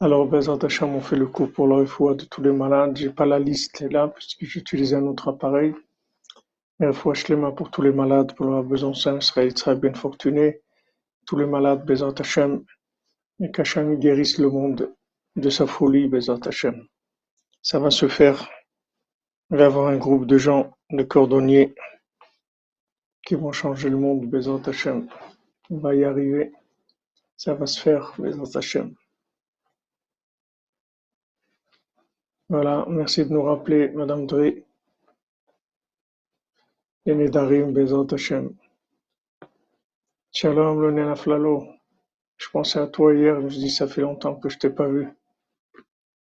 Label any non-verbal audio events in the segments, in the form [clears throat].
Alors, Bezat Hashem, on fait le coup pour le foi de tous les malades. J'ai pas la liste là, puisque j'utilise un autre appareil. Mais fois Shlema pour tous les malades, pour leur sain, serait très bien fortuné. Tous les malades, Bezat Hashem, et qu'Hashem guérisse le monde de sa folie, Bezat Hashem. Ça va se faire. Il va y avoir un groupe de gens, de cordonniers, qui vont changer le monde, Bezat Hashem. On va y arriver. Ça va se faire, Bezat Hashem. Voilà, merci de nous rappeler, Madame Drey. Les Nedarim, Bezat Hashem. Shalom, le Nenaflalo. Je pensais à toi hier, je me suis dit, ça fait longtemps que je t'ai pas vu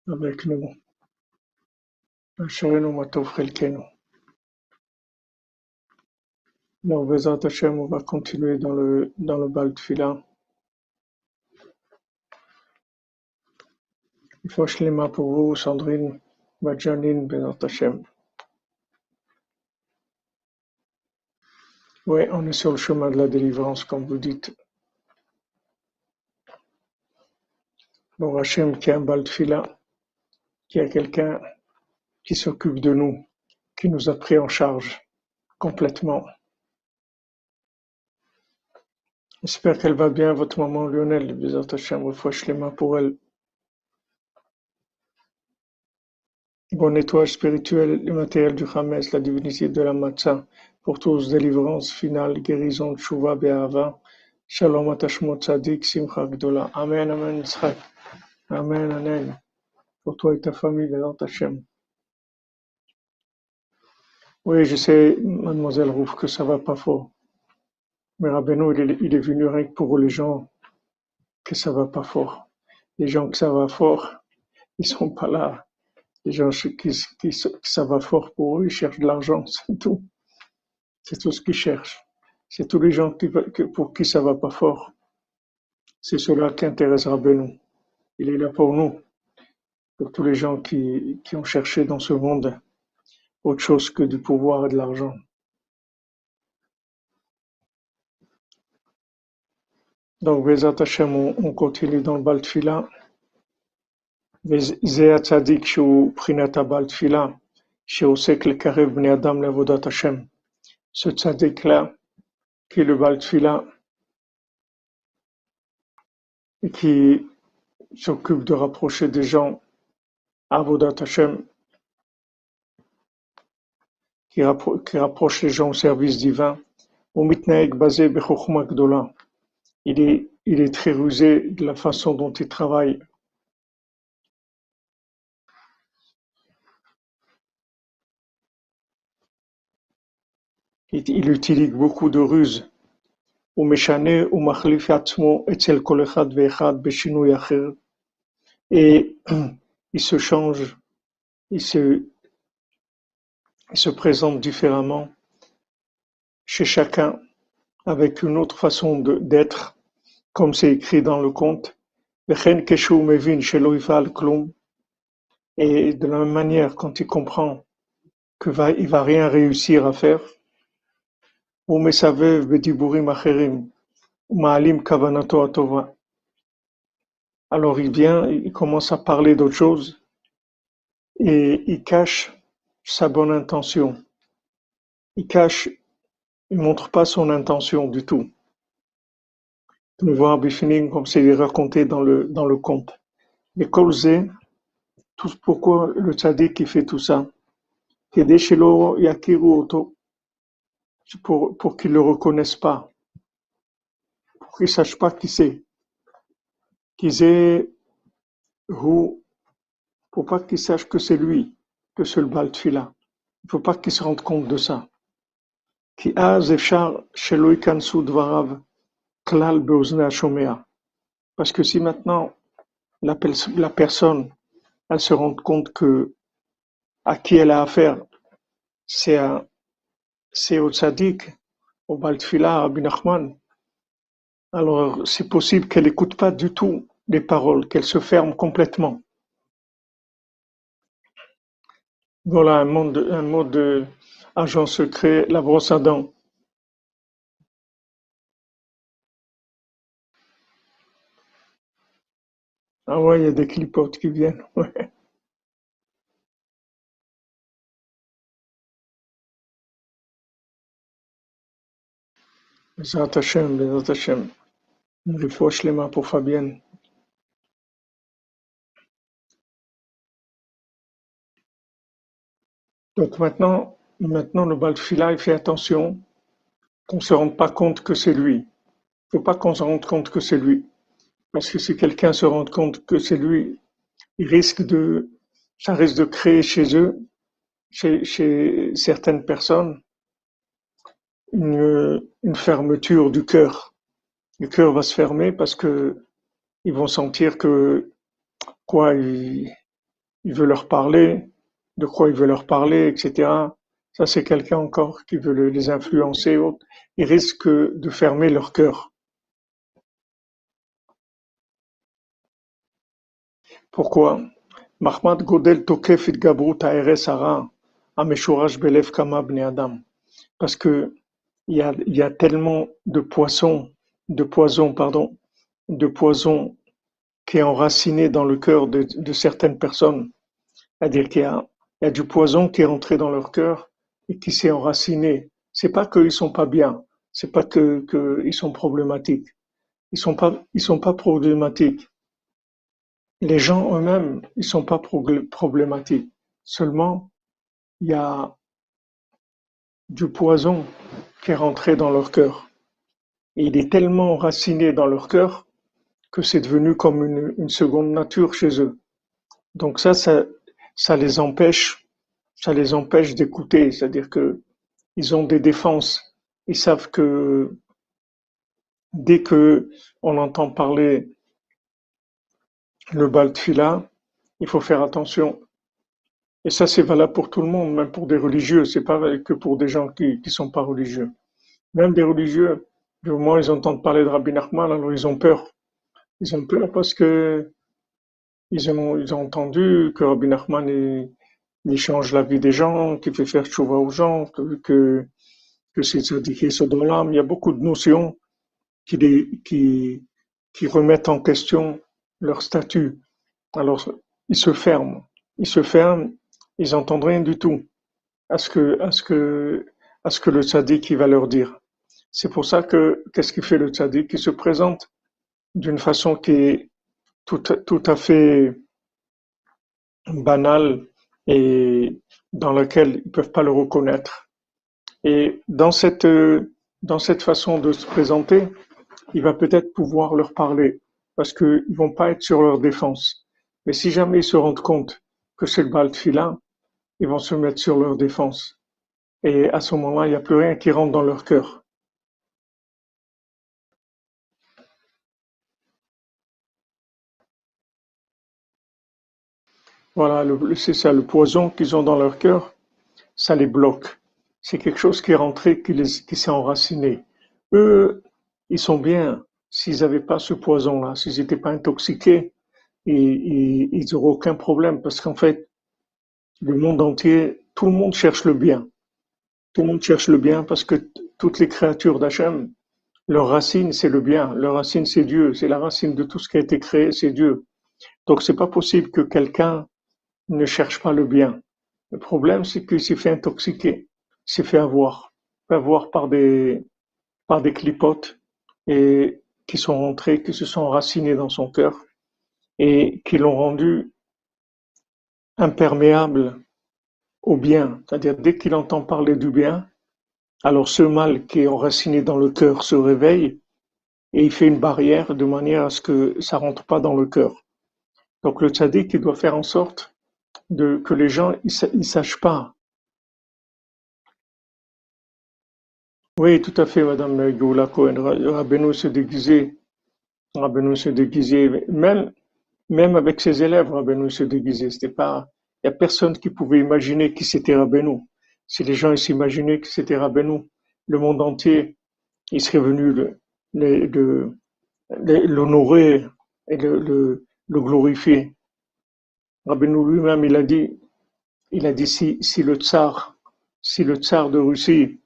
avec nous. Asherenu Matov. Donc, Bezat Hashem, on va continuer dans le, dans le bal de Fila. Faut Shlema pour vous, Sandrine, Badjanine, Bezat Hashem. Oui, on est sur le chemin de la délivrance, comme vous dites. Bon, Hachem, qui a un bal de fila, qui a quelqu'un qui s'occupe de nous, qui nous a pris en charge complètement. J'espère qu'elle va bien, votre maman Lionel, Bezat Hashem, refouche les mains pour elle. Bon nettoyage spirituel et matériel du Hametz, la divinité de la Matzah, pour tous, délivrance finale, guérison, Tshuva, Be'ava, Shalom, attachement, Tzadik, Simcha, Gdola. Amen, Amen, Yitzhak. Amen, Amen. Pour toi et ta famille, Bezat Hashem. Oui, je sais, mademoiselle Rouf, que ça va pas fort. Mais Rabbeinu, il il est venu rien que pour les gens que ça va pas fort. Les gens que ça va fort, ils sont pas là. Les gens qui, qui, qui ça va fort pour eux, ils cherchent de l'argent, [laughs] c'est tout. C'est tout ce qu'ils cherchent. C'est tous les gens qui, pour qui ça va pas fort. C'est cela qui intéresse Rabbeinu. Il est là pour nous, pour tous les gens qui, qui ont cherché dans ce monde autre chose que du pouvoir et de l'argent. Donc, Bezat Hashem, on, on continue dans le bal tfila. וזה הצדיק שהוא בחינת הבעל תפילה, שעוסק לקרב בני אדם לעבודת השם. Ce tzaddik-là, qui est le Baal Tfila, et qui s'occupe de rapprocher des gens à Avodat Hashem, qui, rappro- qui rapproche les gens au service divin, au mitnaeg basé bechokma gdola. Il est, il est très rusé de la façon dont il travaille. Il, il utilise beaucoup de ruses. הוא משנה ומחליף עצמו אצל כל אחד ואחד בשינוי אחר. Et [clears throat] il se change, il se, il se présente différemment chez chacun avec une autre façon de- d'être, comme c'est écrit dans le conte. וכן כשהוא מבין שלא יפעל כלום, Et de la même manière, quand il comprend que va, il va rien réussir à faire, הוא מסבב בדיבורים אחרים, ומעלים כוונתו הטובה. Alors il vient, il commence à parler d'autre chose, et il cache sa bonne intention. Il cache, il montre pas son intention du tout. De voir Bifinim comme c'est raconté dans le, dans le conte. Mais Kolze, tout pourquoi le tzaddik qui fait tout ça, כדי שלא יכירו אותו, c'est pour, pour qu'ils le reconnaissent pas, pour qu'ils sachent pas qui c'est, qu'ils aient ou pour pas qu'ils sachent que c'est lui, que c'est le Baltfila. Il faut pas qu'ils se rendent compte de ça. Qui a e dvarav klal Parce que si maintenant la, personne, elle se rend compte que à qui elle a affaire, c'est à c'est au tzaddik, au Baltfila, à Rabbi alors c'est possible qu'elle n'écoute pas du tout les paroles, qu'elle se ferme complètement. Voilà un mot de, agent secret, la brosse à. Ah ouais, il y a des clipotes qui viennent. [laughs] Bezrat Hashem, Bezrat les mains pour Fabienne. Donc maintenant, maintenant le Baltfila, il fait attention qu'on ne se rende pas compte que c'est lui. Il ne faut pas qu'on se rende compte que c'est lui. Parce que si quelqu'un se rend compte que c'est lui, il risque de, ça risque de créer chez eux, chez certaines personnes, une, une fermeture du cœur. Le cœur va se fermer parce que ils vont sentir que quoi il, veut leur parler, de quoi il veut leur parler, etc. Ça, c'est quelqu'un encore qui veut les influencer. Ils risquent de fermer leur cœur. Pourquoi? Mahmad Godel Belef Kama Adam. Parce que il y a, tellement de poissons, de poisons, pardon, de poisons qui est enraciné dans le cœur de, certaines personnes. C'est-à-dire qu'il y a du poison qui est entré dans leur cœur et qui s'est enraciné. C'est pas qu'ils sont pas bien, c'est pas que qu'ils sont problématiques. Ils sont pas ils sont pas problématiques. Les gens eux-mêmes, ils sont pas problématiques. Seulement, il y a du poison qui est rentré dans leur cœur. Il est tellement enraciné dans leur cœur que c'est devenu comme une, seconde nature chez eux. Donc ça, ça, les empêche, ça les empêche d'écouter. C'est-à-dire que ils ont des défenses. Ils savent que dès que on entend parler le baltfila, il faut faire attention. Et ça, c'est valable pour tout le monde, même pour des religieux. C'est pas que pour des gens qui qui sont pas religieux. Même des religieux, au moins ils entendent parler de Rabbi Nachman, alors ils ont peur. Ils ont peur parce que ils ont, ils ont entendu que Rabbi Nachman il, change la vie des gens, qu'il fait faire chouva aux gens, que, que, que c'est dans l'âme. Il y a beaucoup de notions qui, qui, qui remettent en question leur statut. Alors, ils se ferment. Ils se ferment, ils n'entendent rien du tout à ce que, à ce que, à ce que le tzaddik va leur dire. C'est pour ça que, qu'est-ce qu'il fait le tzaddik? Il se présente d'une façon qui est tout, tout à fait banal et dans lequel ils peuvent pas le reconnaître. Et dans cette, dans cette façon de se présenter, il va peut-être pouvoir leur parler parce qu'ils vont pas être sur leur défense. Mais si jamais ils se rendent compte que c'est le Baltfila, ils vont se mettre sur leur défense. Et à ce moment-là, il n'y a plus rien qui rentre dans leur cœur. Voilà, c'est ça, le poison qu'ils ont dans leur cœur, ça les bloque. C'est quelque chose qui est rentré, qui, qui s'est enraciné. Eux, ils sont bien s'ils n'avaient pas ce poison-là, s'ils n'étaient pas intoxiqués, et, ils n'auraient aucun problème parce qu'en fait, le monde entier, tout le monde cherche le bien. Tout le monde cherche le bien parce que toutes les créatures d'Hachem, leur racine, c'est le bien. Leur racine, c'est Dieu. C'est la racine de tout ce qui a été créé, c'est Dieu. Donc, c'est pas possible que quelqu'un ne cherche pas le bien. Le problème, c'est qu'il s'est fait intoxiquer, s'est fait avoir, fait avoir par des, par des clipotes et qui sont rentrés, qui se sont enracinés dans son cœur et qui l'ont rendu imperméable au bien. C'est-à-dire, dès qu'il entend parler du bien, alors ce mal qui est enraciné dans le cœur se réveille et il fait une barrière de manière à ce que ça rentre pas dans le cœur. Donc le tzaddik, il doit faire en sorte que les gens ils, sachent pas. Oui, tout à fait, Madame Goula Cohen. Rabbeinu se déguisait, Rabbeinu se déguisait. Même, Même avec ses élèves, Rabbeinu se déguisait. C'était pas, il n'y a personne qui pouvait imaginer qui c'était Rabbeinu. Si les gens s'imaginaient que c'était Rabbeinu, le monde entier, il serait venu l'honorer et le, le, le glorifier. Rabbeinu lui-même, il a dit, il a dit si, si le tsar, si le tsar de Russie,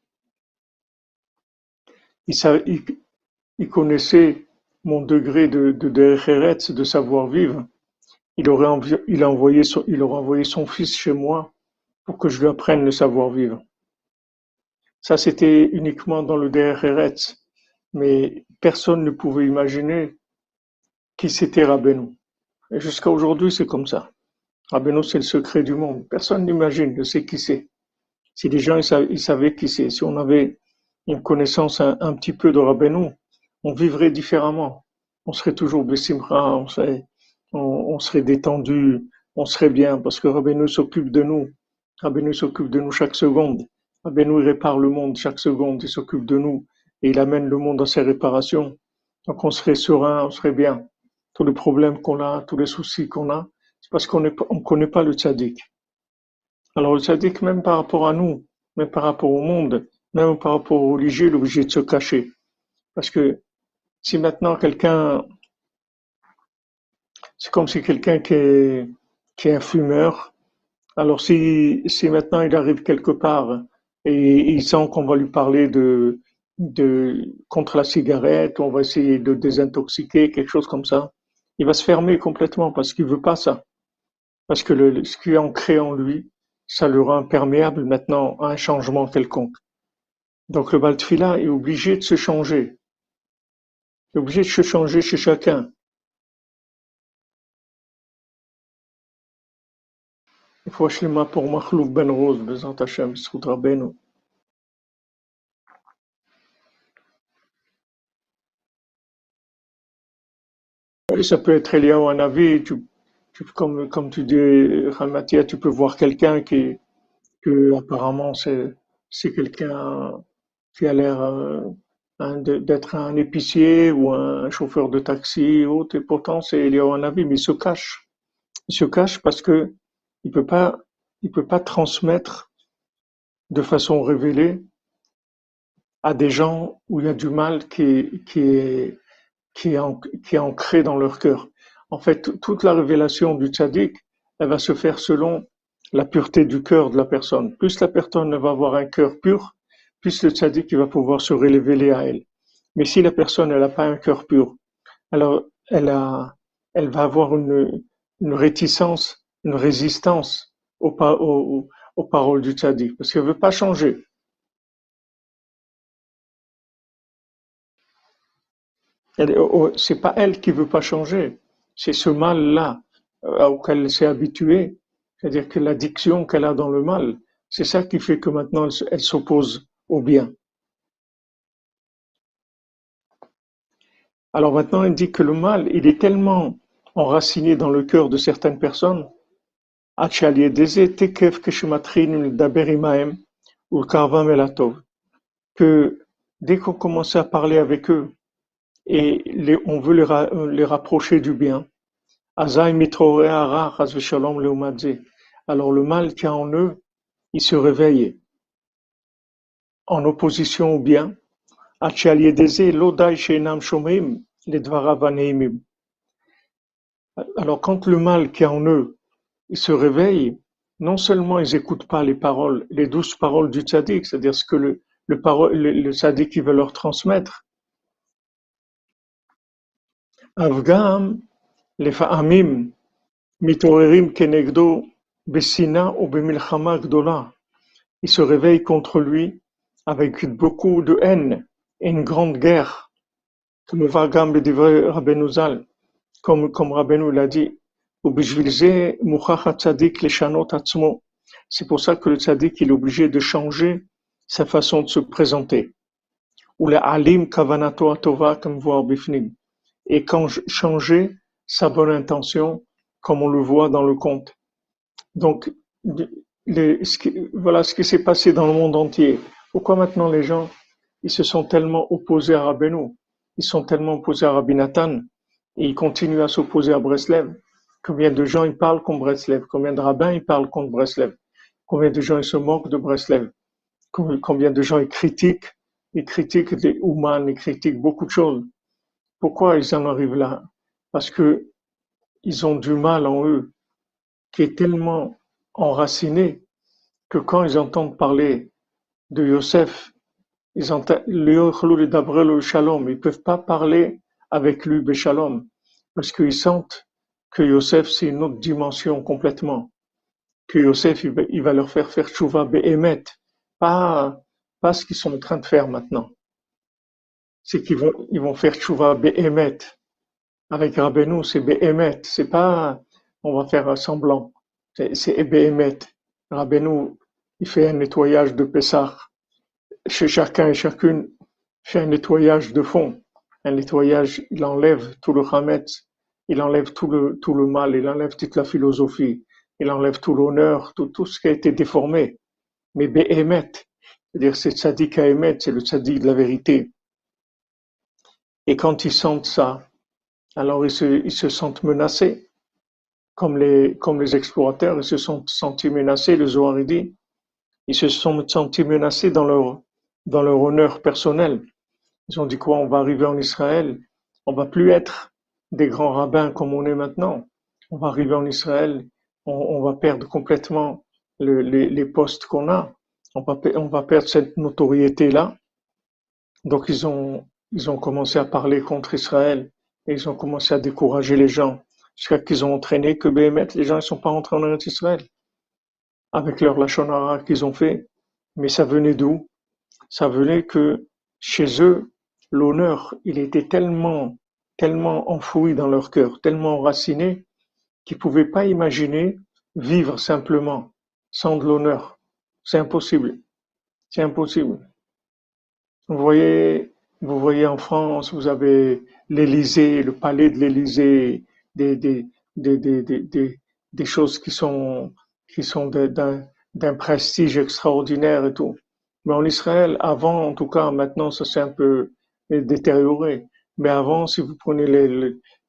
il, il, connaissait mon degré de, de, de, de savoir-vivre, il aurait, a envoyé son fils chez moi pour que je lui apprenne le savoir-vivre. Ça, c'était uniquement dans le DRRETS, mais personne ne pouvait imaginer qui c'était Rabbeinu. Et jusqu'à aujourd'hui, c'est comme ça. Rabbeinu, c'est le secret du monde. Personne n'imagine, ne sait qui c'est. Si les gens ils savaient, qui c'est, si on avait une connaissance un, petit peu de Rabbeinu, on vivrait différemment. On serait toujours Bessimra, on serait, détendu, on serait bien, parce que Rabbeinu s'occupe de nous. Rabbeinu s'occupe de nous chaque seconde. Rabbeinu répare le monde chaque seconde, il s'occupe de nous et il amène le monde à ses réparations. Donc on serait serein, on serait bien. Tous les problèmes qu'on a, tous les soucis qu'on a, c'est parce qu'on ne connaît pas le tzaddik. Alors le tzaddik, même par rapport à nous, même par rapport au monde, même par rapport aux religieux, il est obligé de se cacher. Parce que si maintenant quelqu'un, c'est comme si quelqu'un qui est, un fumeur, alors si, maintenant il arrive quelque part et il sent qu'on va lui parler de, contre la cigarette, on va essayer de désintoxiquer, quelque chose comme ça, il va se fermer complètement parce qu'il veut pas ça. Parce que ce qui est ancré en lui, ça le rend imperméable maintenant à un changement quelconque. Donc le Baltfila est obligé de se changer. Est obligé de se changer chez chacun. Il faut pour Mahlouk Ben Rose, Bezant Hashem, Rabbeinu. ça peut être lié à un avis, tu, comme, tu dis, Ramatia, tu peux voir quelqu'un qui, que apparemment c'est, c'est quelqu'un qui a l'air euh, d'être un épicier ou un chauffeur de taxi ou autre, et pourtant c'est lié à un avis, mais il se cache. Il se cache parce que il peut pas, il peut pas transmettre de façon révélée à des gens où il y a du mal qui, qui est qui est, ancré dans leur cœur. En fait, toute la révélation du tzaddik, elle va se faire selon la pureté du cœur de la personne. Plus la personne va avoir un cœur pur, plus le tzaddik va pouvoir se révéler à elle. Mais si la personne n'a pas un cœur pur, alors elle, a, elle va avoir une, une réticence, une résistance aux, aux, aux paroles du tzaddik, parce qu'elle veut pas changer. Oh, oh, c'est pas elle qui veut pas changer, c'est ce mal-là euh, auquel elle s'est habituée, c'est-à-dire que l'addiction qu'elle a dans le mal, c'est ça qui fait que maintenant elle s'oppose au bien. Alors maintenant, elle dit que le mal, il est tellement enraciné dans le cœur de certaines personnes, que dès qu'on commence à parler avec eux, et les, on veut les, rapprocher du bien. Alors le mal qui a en eux, il se réveille en opposition au bien. Alors quand le mal qui est en eux, il se réveille, non seulement ils n'écoutent pas les paroles, les douces paroles du tzaddik, c'est-à-dire ce que le, le, le, le tzaddik veut leur transmettre, Afgham, les לפעמים מתעוררים כנגדו בשנאה ou במלחמה גדולה. Ils se réveillent contre lui avec beaucoup de haine et une grande guerre. Comme Vagam bedivre Rabbeinu Zal, comme, comme Rabbeinu l'a dit. C'est pour ça que le tzaddik est obligé de changer sa façon de se présenter. Ou le alim kavanato atova comme voir bifnim et quand changer sa bonne intention, comme on le voit dans le conte. Donc, voilà ce qui s'est passé dans le monde entier. Pourquoi maintenant les gens, ils se sont tellement opposés à Rabbeinu, ils sont tellement opposés à Rabbi Nathan, et ils continuent à s'opposer à Breslev. Combien de gens ils parlent contre Breslev? Combien de rabbins ils parlent contre Breslev? Combien de gens ils se moquent de Breslev? Combien de gens ils critiquent? Ils critiquent les humains, ils critiquent beaucoup de choses. Pourquoi ils en arrivent là? Parce que ils ont du mal en eux, qui est tellement enraciné que quand ils entendent parler de Yosef, ils ils peuvent pas parler avec lui shalom parce qu'ils sentent que Yosef c'est une autre dimension complètement, que Yosef il va, leur faire faire tchouva be'emet, pas pas ce qu'ils sont en train de faire maintenant. C'est qu'ils vont ils vont faire tchouva be'emet. Avec Rabbeinu, c'est be'emet, c'est pas on va faire un semblant, c'est be'emet. Rabbeinu, il fait un nettoyage de Pessah chez chacun et chacune, fait un nettoyage de fond. Un nettoyage, il enlève tout le Hametz, il enlève tout le, tout le mal, il enlève toute la philosophie, il enlève tout l'honneur, tout, tout ce qui a été déformé. Mais Be'emet, c'est-à-dire c'est tzaddik Emet, c'est le tzaddik de la vérité. Et quand ils sentent ça, alors ils se, ils se sentent menacés, comme les, comme les explorateurs, ils se sont sentis menacés, le Zohar dit, ils se sont sentis menacés dans leur, dans leur honneur personnel. Ils ont dit quoi? On va arriver en Israël, on va plus être des grands rabbins comme on est maintenant. On va arriver en Israël, on, va perdre complètement les, les, postes qu'on a. On va, on va perdre cette notoriété-là. Donc ils ont, ils ont commencé à parler contre Israël et ils ont commencé à décourager les gens jusqu'à qu'ils ont entraîné que Béhémet, les gens ne sont pas rentrés en Israël avec leur lachonara qu'ils ont fait. Mais ça venait d'où? Ça venait que chez eux, l'honneur, il était tellement, tellement enfoui dans leur cœur, tellement enraciné, qu'ils ne pouvaient pas imaginer vivre simplement sans de l'honneur. C'est impossible. C'est impossible. Vous voyez, vous voyez en France, vous avez l'Élysée, le palais de l'Élysée, des, des, des, des, des choses qui sont qui sont d'un prestige extraordinaire et tout. Mais en Israël, avant, en tout cas, maintenant, ça s'est un peu détérioré. Mais avant, si vous prenez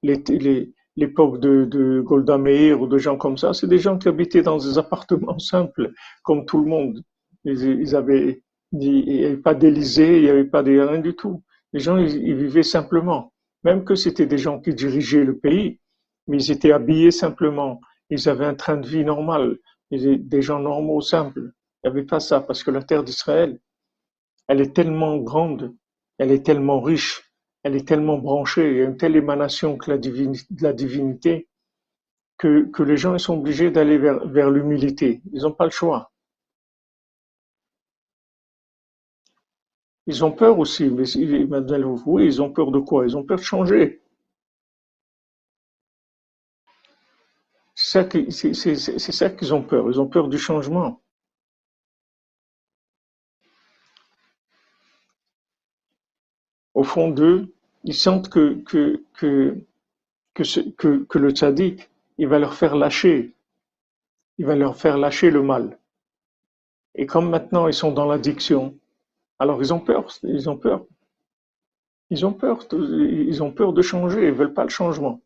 l'époque de, de Golda Meir ou de gens comme ça, c'est des gens qui habitaient dans des appartements simples, comme tout le monde. Ils, avaient, il n'y avait pas d'Élysée, il n'y avait pas de rien du tout. Les gens, ils, vivaient simplement. Même que c'était des gens qui dirigeaient le pays, mais ils étaient habillés simplement. Ils avaient un train de vie normal des gens normaux, simples. Il n'y avait pas ça, parce que la terre d'Israël, elle est tellement grande, elle est tellement riche, elle est tellement branchée, il y a une telle émanation que la de la divinité, que, les gens ils sont obligés d'aller vers, vers l'humilité. Ils n'ont pas le choix. Ils ont peur aussi, mais oui, ils ont peur de quoi? Ils ont peur de changer. C'est ça qu'ils ont peur. Ils ont peur du changement. Au fond d'eux, ils sentent que, que, que, que, le tzaddik, il va leur faire lâcher. Il va leur faire lâcher le mal. Et comme maintenant ils sont dans l'addiction, alors ils ont peur, ils ont peur. Ils ont peur, ils ont peur de changer, ils veulent pas le changement.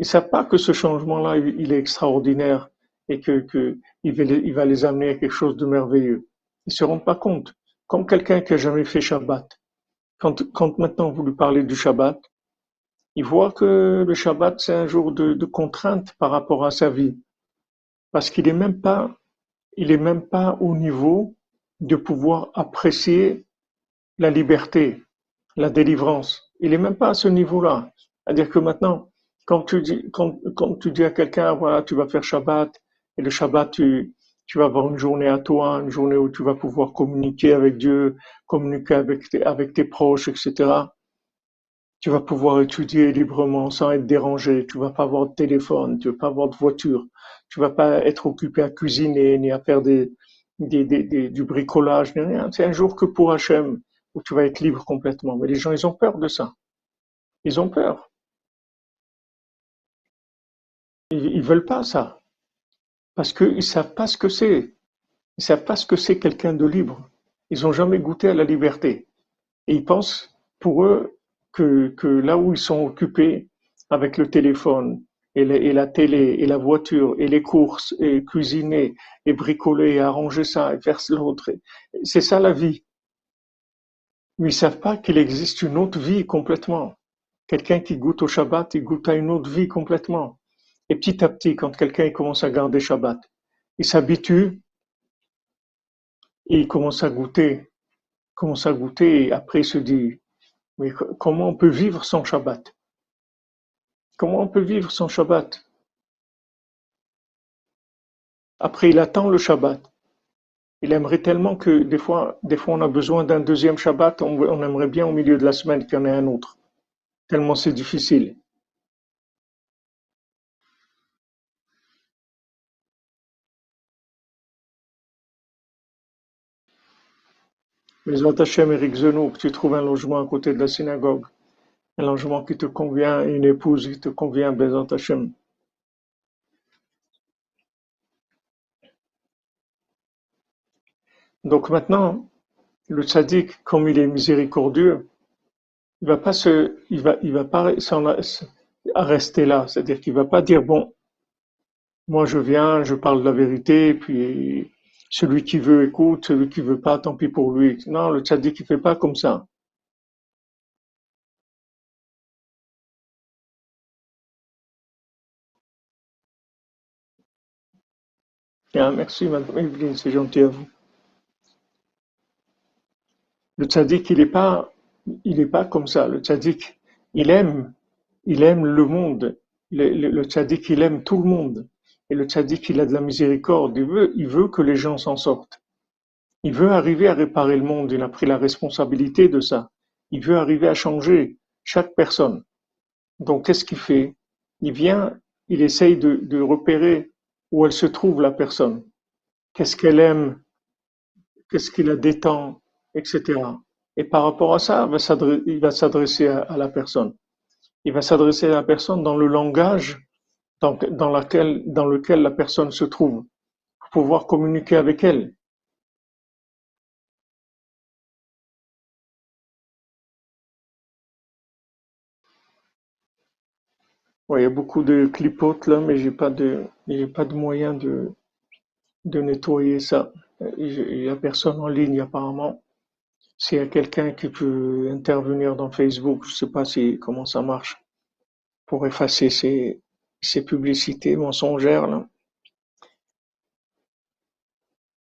Ils savent pas que ce changement-là, il est extraordinaire et que, que va les, amener à quelque chose de merveilleux. Ils se rendent pas compte. Comme quelqu'un qui a jamais fait Shabbat. Quand, quand maintenant vous lui parlez du Shabbat, il voit que le Shabbat, c'est un jour de, contrainte par rapport à sa vie. Parce qu'il est même pas, il est même pas au niveau de pouvoir apprécier la liberté, la délivrance. Il est même pas à ce niveau-là. C'est-à-dire que maintenant, quand tu dis, quand, quand à quelqu'un, voilà, tu vas faire Shabbat, et le Shabbat, tu, tu vas avoir une journée à toi, une journée où tu vas pouvoir communiquer avec Dieu, communiquer avec tes, avec tes proches, etc. Tu vas pouvoir étudier librement sans être dérangé. Tu vas pas avoir de téléphone, tu vas pas avoir de voiture. Tu vas pas être occupé à cuisiner, ni à faire du bricolage, ni rien. C'est un jour que pour Hachem, où tu vas être libre complètement. Mais les gens, ils ont peur de ça. Ils ont peur. Ils, veulent pas ça. Parce qu'ils savent pas ce que c'est. Ils savent pas ce que c'est quelqu'un de libre. Ils ont jamais goûté à la liberté. Et ils pensent, pour eux, que, là où ils sont occupés avec le téléphone, et, la télé, et la voiture, et les courses, et cuisiner, et bricoler, et arranger ça, et faire l'autre. C'est ça la vie. Mais ils savent pas qu'il existe une autre vie complètement. Quelqu'un qui goûte au Shabbat, il goûte à une autre vie complètement. Et petit à petit, quand quelqu'un commence à garder Shabbat, il s'habitue, et il commence à goûter, commence à goûter, et après il se dit, mais comment on peut vivre sans Shabbat? Comment on peut vivre sans Shabbat? Après, il attend le Shabbat. Il aimerait tellement que des fois, des fois on a besoin d'un deuxième Shabbat, on, aimerait bien au milieu de la semaine qu'il y en ait un autre. Tellement c'est difficile. Mais Hashem, Eric Zenou, tu trouves un logement à côté de la synagogue un logement qui te convient, une épouse qui te convient, Bézant Hachem. Donc maintenant, le tzaddik, comme il est miséricordieux, il va pas va, il va pas rester là. C'est-à-dire qu'il va pas dire bon, moi je viens, je parle de la vérité, puis celui qui veut écoute, celui qui veut pas, tant pis pour lui. Non, le tzaddik il fait pas comme ça. Ah, merci, Madame Evelyne, c'est gentil à vous. Le tzaddik, il n'est pas, il est pas comme ça. Le tzaddik, il aime, il aime le monde. Le, le, tzaddik, il aime tout le monde. Et le tzaddik, il a de la miséricorde. Il veut, il veut que les gens s'en sortent. Il veut arriver à réparer le monde. Il a pris la responsabilité de ça. Il veut arriver à changer chaque personne. Donc, qu'est-ce qu'il fait? Il vient, il essaye de, repérer où elle se trouve la personne, qu'est-ce qu'elle aime, qu'est-ce qui la détend, etc. Et par rapport à ça, il va s'adresser à, la personne. Il va s'adresser à la personne dans le langage dans, lequel la personne se trouve, pour pouvoir communiquer avec elle. il y a beaucoup de clipotes là, mais j'ai pas de, j'ai pas de moyen de, nettoyer ça. Il y a personne en ligne apparemment. S'il y a quelqu'un qui peut intervenir dans Facebook, je sais pas comment ça marche pour effacer ces, ces publicités mensongères là.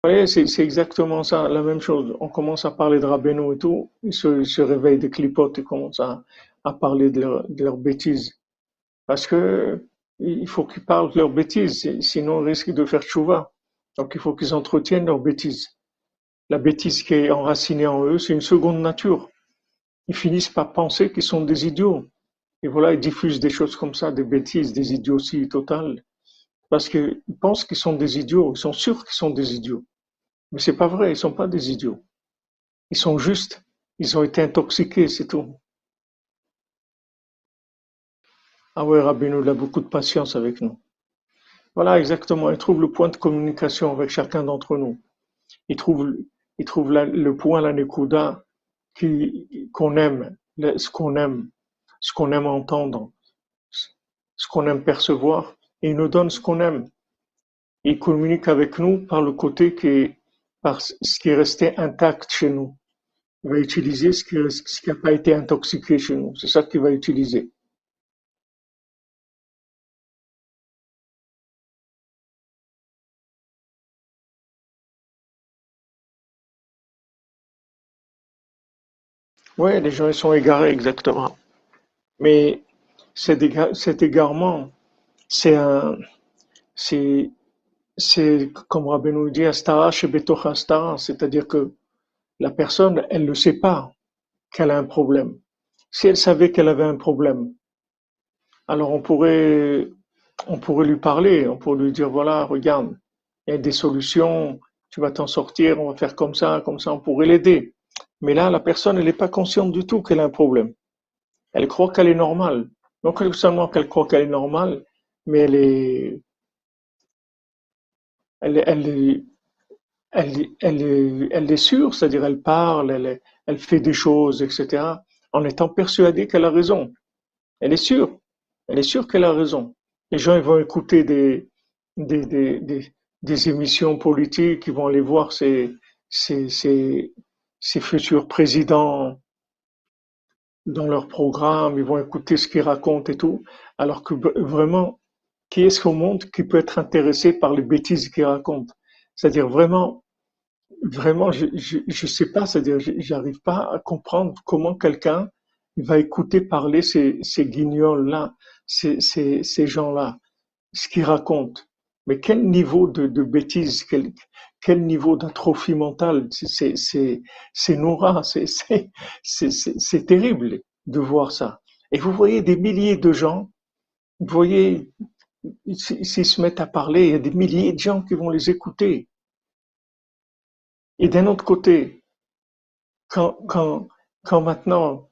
Oui, c'est exactement ça, la même chose. On commence à parler de Rabbeinu et tout, ils se, réveillent des clipotes et commencent à, parler de, leur, leurs bêtises. Parce que il faut qu'ils parlent de leurs bêtises, sinon on risque de faire chouva. Donc il faut qu'ils entretiennent leurs bêtises. La bêtise qui est enracinée en eux, c'est une seconde nature. Ils finissent par penser qu'ils sont des idiots. Et voilà, ils diffusent des choses comme ça, des bêtises, des idioties totales. Parce qu'ils pensent qu'ils sont des idiots, ils sont sûrs qu'ils sont des idiots. Mais c'est pas vrai, ils sont pas des idiots. Ils sont justes, ils ont été intoxiqués, c'est tout. Ah ouais, Rabbeinu, il a beaucoup de patience avec nous. Voilà, exactement. Il trouve le point de communication avec chacun d'entre nous. Il trouve le point, la nekuda, qu'on aime, ce qu'on aime, ce qu'on aime entendre, ce qu'on aime percevoir, et il nous donne ce qu'on aime. Il communique avec nous par le côté qui est, par ce qui est resté intact chez nous. Il va utiliser ce qui n'a pas été intoxiqué chez nous. C'est ça qu'il va utiliser. Oui, les gens ils sont égarés, exactement. Mais cet, égarement, c'est comme dit, Astara chez Astara, c'est-à-dire que la personne, elle ne sait pas qu'elle a un problème. Si elle savait qu'elle avait un problème, alors on pourrait, on pourrait lui parler, on pourrait lui dire voilà, regarde, il y a des solutions, tu vas t'en sortir, on va faire comme ça, comme ça, on pourrait l'aider. Mais là, la personne, elle n'est pas consciente du tout qu'elle a un problème. Elle croit qu'elle est normale. Non seulement qu'elle croit qu'elle est normale, mais elle est, elle, elle, elle, elle, elle est sûre, c'est-à-dire elle parle, elle, elle fait des choses, etc., en étant persuadée qu'elle a raison. Elle est sûre. Elle est sûre qu'elle a raison. Les gens ils vont écouter des, des, des, des, des émissions politiques, ils vont aller voir ces, ces, ces, ces futurs présidents dans leur programme, ils vont écouter ce qu'ils racontent et tout. Alors que vraiment, qui est-ce au monde qui peut être intéressé par les bêtises qu'ils racontent? C'est-à-dire vraiment, vraiment, je, je sais pas, c'est-à-dire, j'arrive pas à comprendre comment quelqu'un va écouter parler ces, ces guignols-là, ces gens-là, ce qu'ils racontent. Mais quel niveau de, de bêtises, quel, quel niveau d'atrophie mentale, c'est, c'est, c'est terrible de voir ça. Et vous voyez des milliers de gens, vous voyez, s'ils se mettent à parler, il y a des milliers de gens qui vont les écouter. Et d'un autre côté, quand maintenant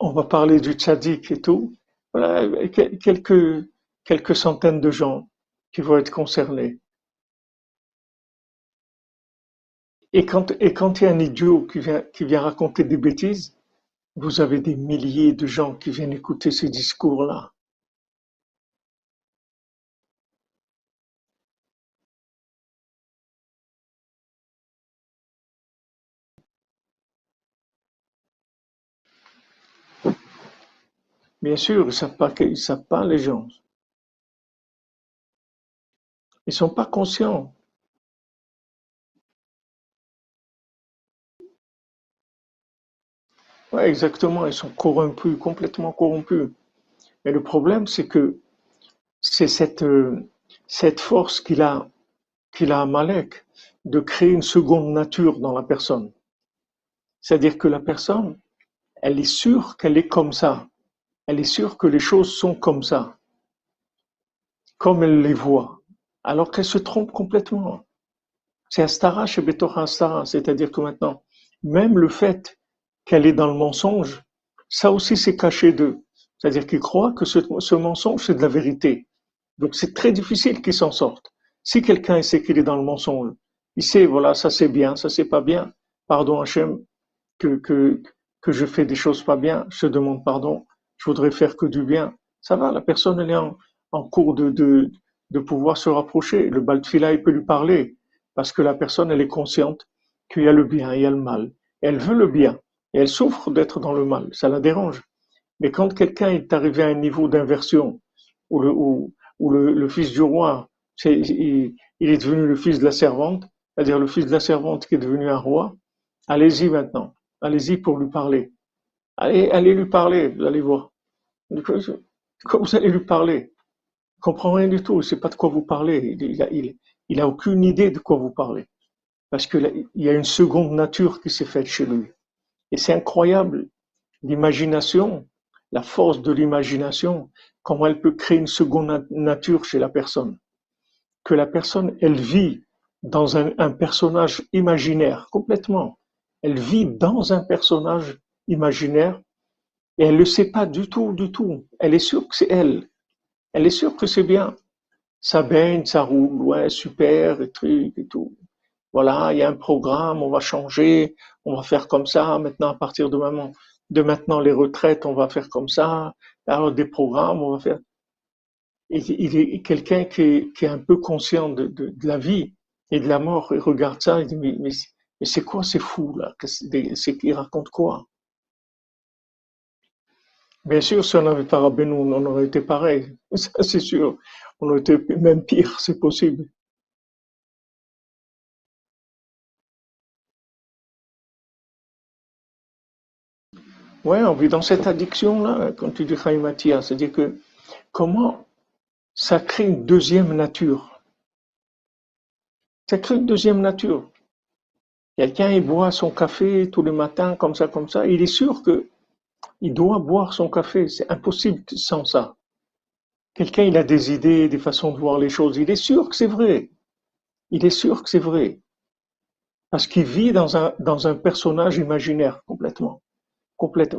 on va parler du tzaddik et tout, voilà, quelques, quelques centaines de gens qui vont être concernés. Et quand, il y a un idiot qui vient, qui vient raconter des bêtises, vous avez des milliers de gens qui viennent écouter ces discours-là. Bien sûr, ils savent pas qu'ils savent pas les gens. Ils sont pas conscients. Exactement, ils sont corrompus, complètement corrompus. Mais le problème, c'est que c'est cette, euh, cette force qu'il a, qu'il a à Malek de créer une seconde nature dans la personne. C'est-à-dire que la personne, elle est sûre qu'elle est comme ça elle est sûre que les choses sont comme ça, comme elle les voit, alors qu'elle se trompe complètement. C'est Astara chez Betor Astara, c'est-à-dire que maintenant, même le fait qu'elle est dans le mensonge, ça aussi c'est caché d'eux. C'est-à-dire qu'ils croient que ce, mensonge c'est de la vérité. Donc c'est très difficile qu'ils s'en sortent. Si quelqu'un sait qu'il est dans le mensonge, il sait, voilà, ça c'est bien, ça c'est pas bien, pardon Hachem, que, que, que je fais des choses pas bien, je demande pardon, je voudrais faire que du bien. Ça va, la personne, elle est en, en cours de, de, de pouvoir se rapprocher. Le Baltfila, il peut lui parler parce que la personne, elle est consciente qu'il y a le bien, il y a le mal. Elle veut le bien et elle souffre d'être dans le mal. Ça la dérange. Mais quand quelqu'un est arrivé à un niveau d'inversion où le, fils du roi, il, il, est devenu le fils de la servante, c'est-à-dire le fils de la servante qui est devenu un roi, allez-y maintenant. Allez-y pour lui parler. Allez, allez lui parler, vous allez voir. Quand vous allez lui parler, il comprend rien du tout, il sait pas de quoi vous parlez, il, a, il, il a aucune idée de quoi vous parlez. Parce qu'il y a une seconde nature qui s'est faite chez lui. Et c'est incroyable, l'imagination, la force de l'imagination, comment elle peut créer une seconde nature chez la personne. Que la personne, elle vit dans un, personnage imaginaire, complètement. Elle vit dans un personnage imaginaire et elle ne le sait pas du tout, du tout. Elle est sûre que c'est elle. Elle est sûre que c'est bien. Ça baigne, ça roule, ouais, super, et trucs et tout. Voilà, il y a un programme, on va changer, on va faire comme ça. Maintenant, à partir de maintenant, de maintenant les retraites, on va faire comme ça. Alors des programmes, on va faire. Et il est quelqu'un qui est, un peu conscient de, la vie et de la mort. Il regarde ça, il dit mais c'est quoi ces fous là? C'est qu'ils racontent quoi? Bien sûr, si on n'avait pas Rabbeinu, on aurait été pareil. [laughs] Ça, c'est sûr. On aurait été même pire, c'est possible. Ouais, on vit dans cette addiction-là, quand tu dis Chaïmatia. C'est-à-dire que comment ça crée une deuxième nature? Ça crée une deuxième nature. Quelqu'un, il boit son café tous les matins, comme ça, comme ça. Il est sûr que il doit boire son café, c'est impossible sans ça. Quelqu'un, il a des idées, des façons de voir les choses, il est sûr que c'est vrai. Il est sûr que c'est vrai. Parce qu'il vit dans un personnage imaginaire complètement.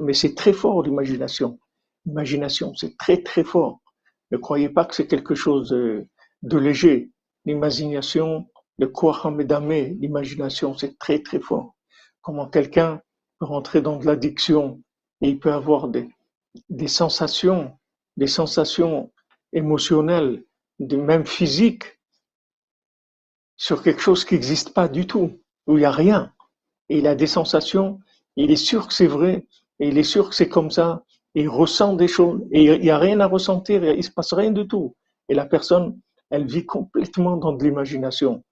Mais c'est très fort l'imagination. L'imagination, c'est très très fort. Ne croyez pas que c'est quelque chose de, de léger. L'imagination, le Kouachamedame, l'imagination, c'est très très fort. Comment quelqu'un peut rentrer dans de l'addiction, et il peut avoir des, sensations, des sensations émotionnel, de même physique, sur quelque chose qui n'existe pas du tout, où il n'y a rien. Et il a des sensations, il est sûr que c'est vrai, il est sûr que c'est comme ça, il ressent des choses, et il n'y a rien à ressentir, il ne se passe rien du tout. Et la personne, elle vit complètement dans de l'imagination.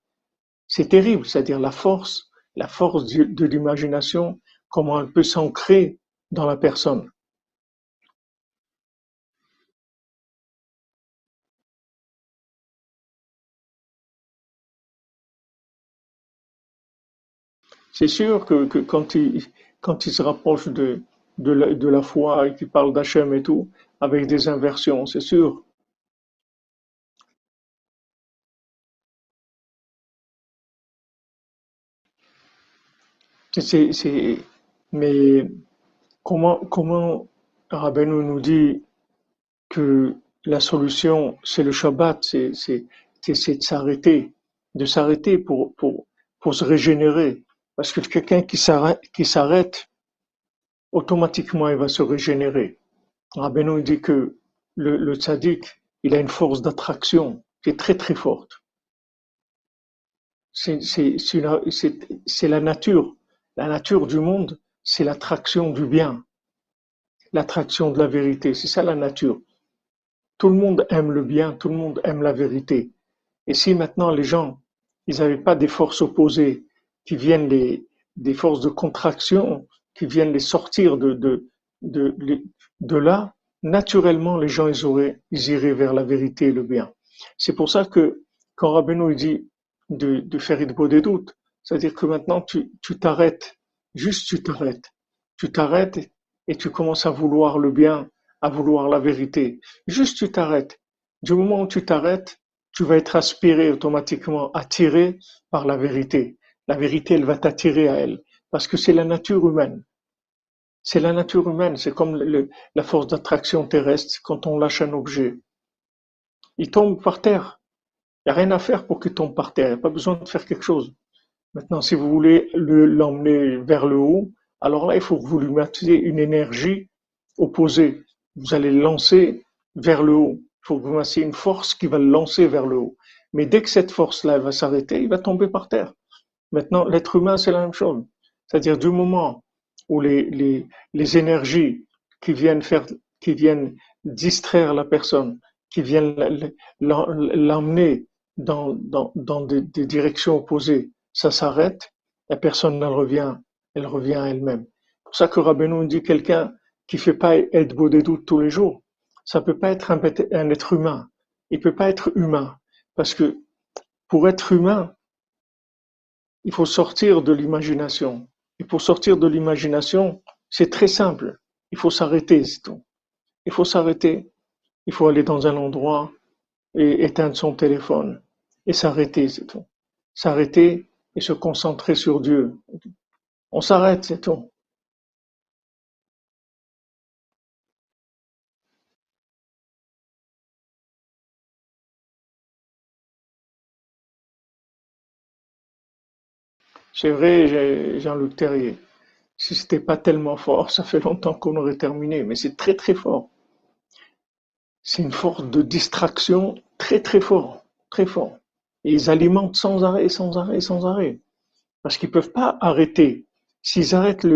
C'est terrible, c'est-à-dire la force, la force de l'imagination, comment elle peut s'ancrer dans la personne. C'est sûr que, que, quand, il, quand il se rapproche de, de, la, foi et qu'il parle d'Hachem et tout, avec des inversions, c'est sûr. Mais comment, comment nous dit que la solution, c'est le Shabbat, c'est, c'est, c'est de s'arrêter, de s'arrêter pour, pour, pour se régénérer. Parce que quelqu'un qui s'arrête, automatiquement il va se régénérer. Rabbeinu dit que le, le tzaddik, il a une force d'attraction qui est très très forte. C'est, c'est la nature. La nature du monde, c'est l'attraction du bien, l'attraction de la vérité. C'est ça la nature. Tout le monde aime le bien, tout le monde aime la vérité. Et si maintenant les gens, ils n'avaient pas des forces opposées, qui viennent les, des forces de contraction, qui viennent les sortir de, de, de, de, là, naturellement, les gens, ils, auraient, ils iraient vers la vérité et le bien. C'est pour ça que quand Rabbeinu dit de, de faire des doutes, c'est-à-dire que maintenant, tu, tu t'arrêtes, juste tu t'arrêtes. Tu t'arrêtes et tu commences à vouloir le bien, à vouloir la vérité. Juste tu t'arrêtes. Du moment où tu t'arrêtes, tu vas être aspiré automatiquement, attiré par la vérité la vérité, elle va t'attirer à elle, parce que c'est la nature humaine. C'est la nature humaine, c'est comme la force d'attraction terrestre quand on lâche un objet. Il tombe par terre. Il n'y a rien à faire pour qu'il tombe par terre. Il n'y a pas besoin de faire quelque chose. Maintenant, si vous voulez l'emmener vers le haut, alors là, il faut que vous lui mettiez une énergie opposée. Vous allez le lancer vers le haut. Il faut que vous mettiez une force qui va le lancer vers le haut. Mais dès que cette force-là va s'arrêter, il va tomber par terre. Maintenant, l'être humain, c'est la même chose. C'est-à-dire du moment où les, les, les énergies qui viennent faire, qui viennent distraire la personne, qui viennent l'emmener dans, dans, dans des, directions opposées, ça s'arrête, la personne elle revient, elle revient à elle-même. C'est pour ça que Rabbeinu dit quelqu'un qui fait pas être beau des doutes tous les jours, ça peut pas être un, un être humain. Il peut pas être humain. Parce que pour être humain, il faut sortir de l'imagination. Et pour sortir de l'imagination, c'est très simple. Il faut s'arrêter, c'est tout. Il faut s'arrêter. Il faut aller dans un endroit et éteindre son téléphone et s'arrêter, c'est tout. S'arrêter et se concentrer sur Dieu. On s'arrête, c'est tout. C'est vrai, Jean-Luc Terrier. Si c'était pas tellement fort, ça fait longtemps qu'on aurait terminé, mais c'est très très fort. C'est une force de distraction très très fort, très fort. Et ils alimentent sans arrêt, sans arrêt, sans arrêt. Parce qu'ils peuvent pas arrêter. S'ils arrêtent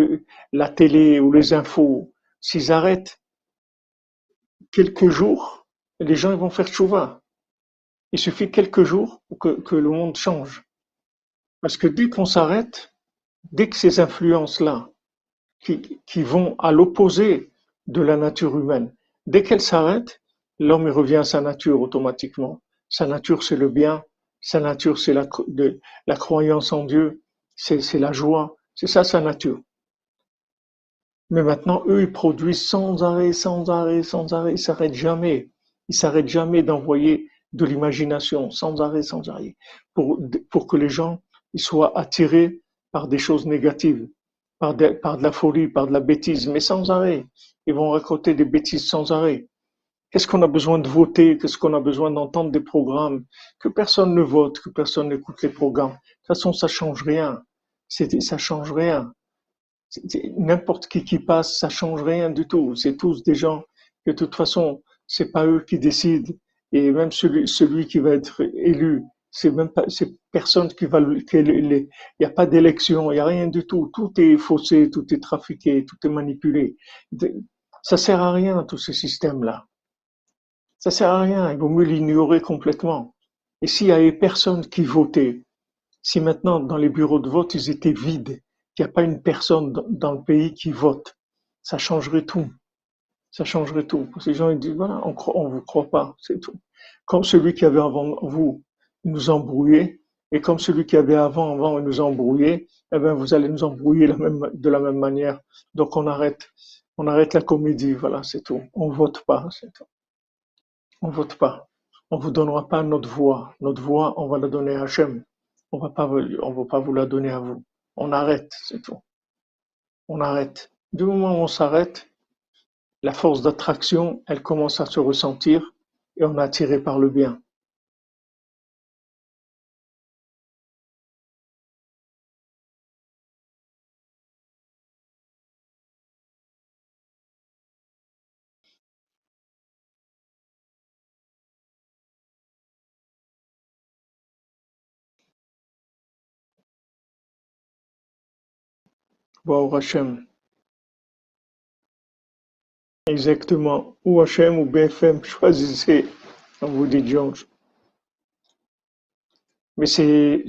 la télé ou les infos, s'ils arrêtent quelques jours, les gens vont faire chouva. Il suffit quelques jours pour que le monde change. Parce que dès qu'on s'arrête, dès que ces influences-là, qui, qui vont à l'opposé de la nature humaine, dès qu'elles s'arrêtent, l'homme revient à sa nature automatiquement. Sa nature, c'est le bien. Sa nature, c'est la, la croyance en Dieu. C'est la joie. C'est ça sa nature. Mais maintenant, eux, ils produisent sans arrêt, sans arrêt, sans arrêt. Ils s'arrêtent jamais. Ils s'arrêtent jamais d'envoyer de l'imagination, sans arrêt, sans arrêt, pour, pour que les gens ils soient attirés par des choses négatives, par de, la folie, par de la bêtise, mais sans arrêt. Ils vont raconter des bêtises sans arrêt. Qu'est-ce qu'on a besoin de voter? Qu'est-ce qu'on a besoin d'entendre des programmes? Que personne ne vote, que personne n'écoute les programmes. De toute façon, ça change rien. Ça change rien. N'importe qui qui passe, ça change rien du tout. C'est tous des gens de toute façon, c'est pas eux qui décident Et même celui qui va être élu, c'est même pas, c'est personne qui va, il n'y a pas d'élection, il n'y a rien du tout. Tout est faussé, tout est trafiqué, tout est manipulé. Ça sert à rien, tous ces systèmes-là. Ça sert à rien. Il vaut mieux l'ignorer complètement. Et s'il y avait personne qui votait, si maintenant dans les bureaux de vote ils étaient vides, qu'il n'y a pas une personne dans le pays qui vote, ça changerait tout. Ça changerait tout. Parce que les gens ils disent voilà, on on vous croit pas, c'est tout. Comme celui qui avait avant vous nous embrouillait, et comme celui qui avait avant, avant nous embrouillait, eh ben vous allez nous embrouiller de la même manière. Donc on arrête, on arrête la comédie, voilà, c'est tout. On vote pas, c'est tout. On vote pas. On vous donnera pas notre voix. Notre voix, on va la donner à Hachem. On va pas, on va pas vous la donner à vous. On arrête, c'est tout. On arrête. Du moment où on s'arrête, la force d'attraction, elle commence à se ressentir et on est attiré par le bien. Waouh Hachem. Exactement. Ou Hachem ou BFM, choisissez. On vous dit George. Mais c'est,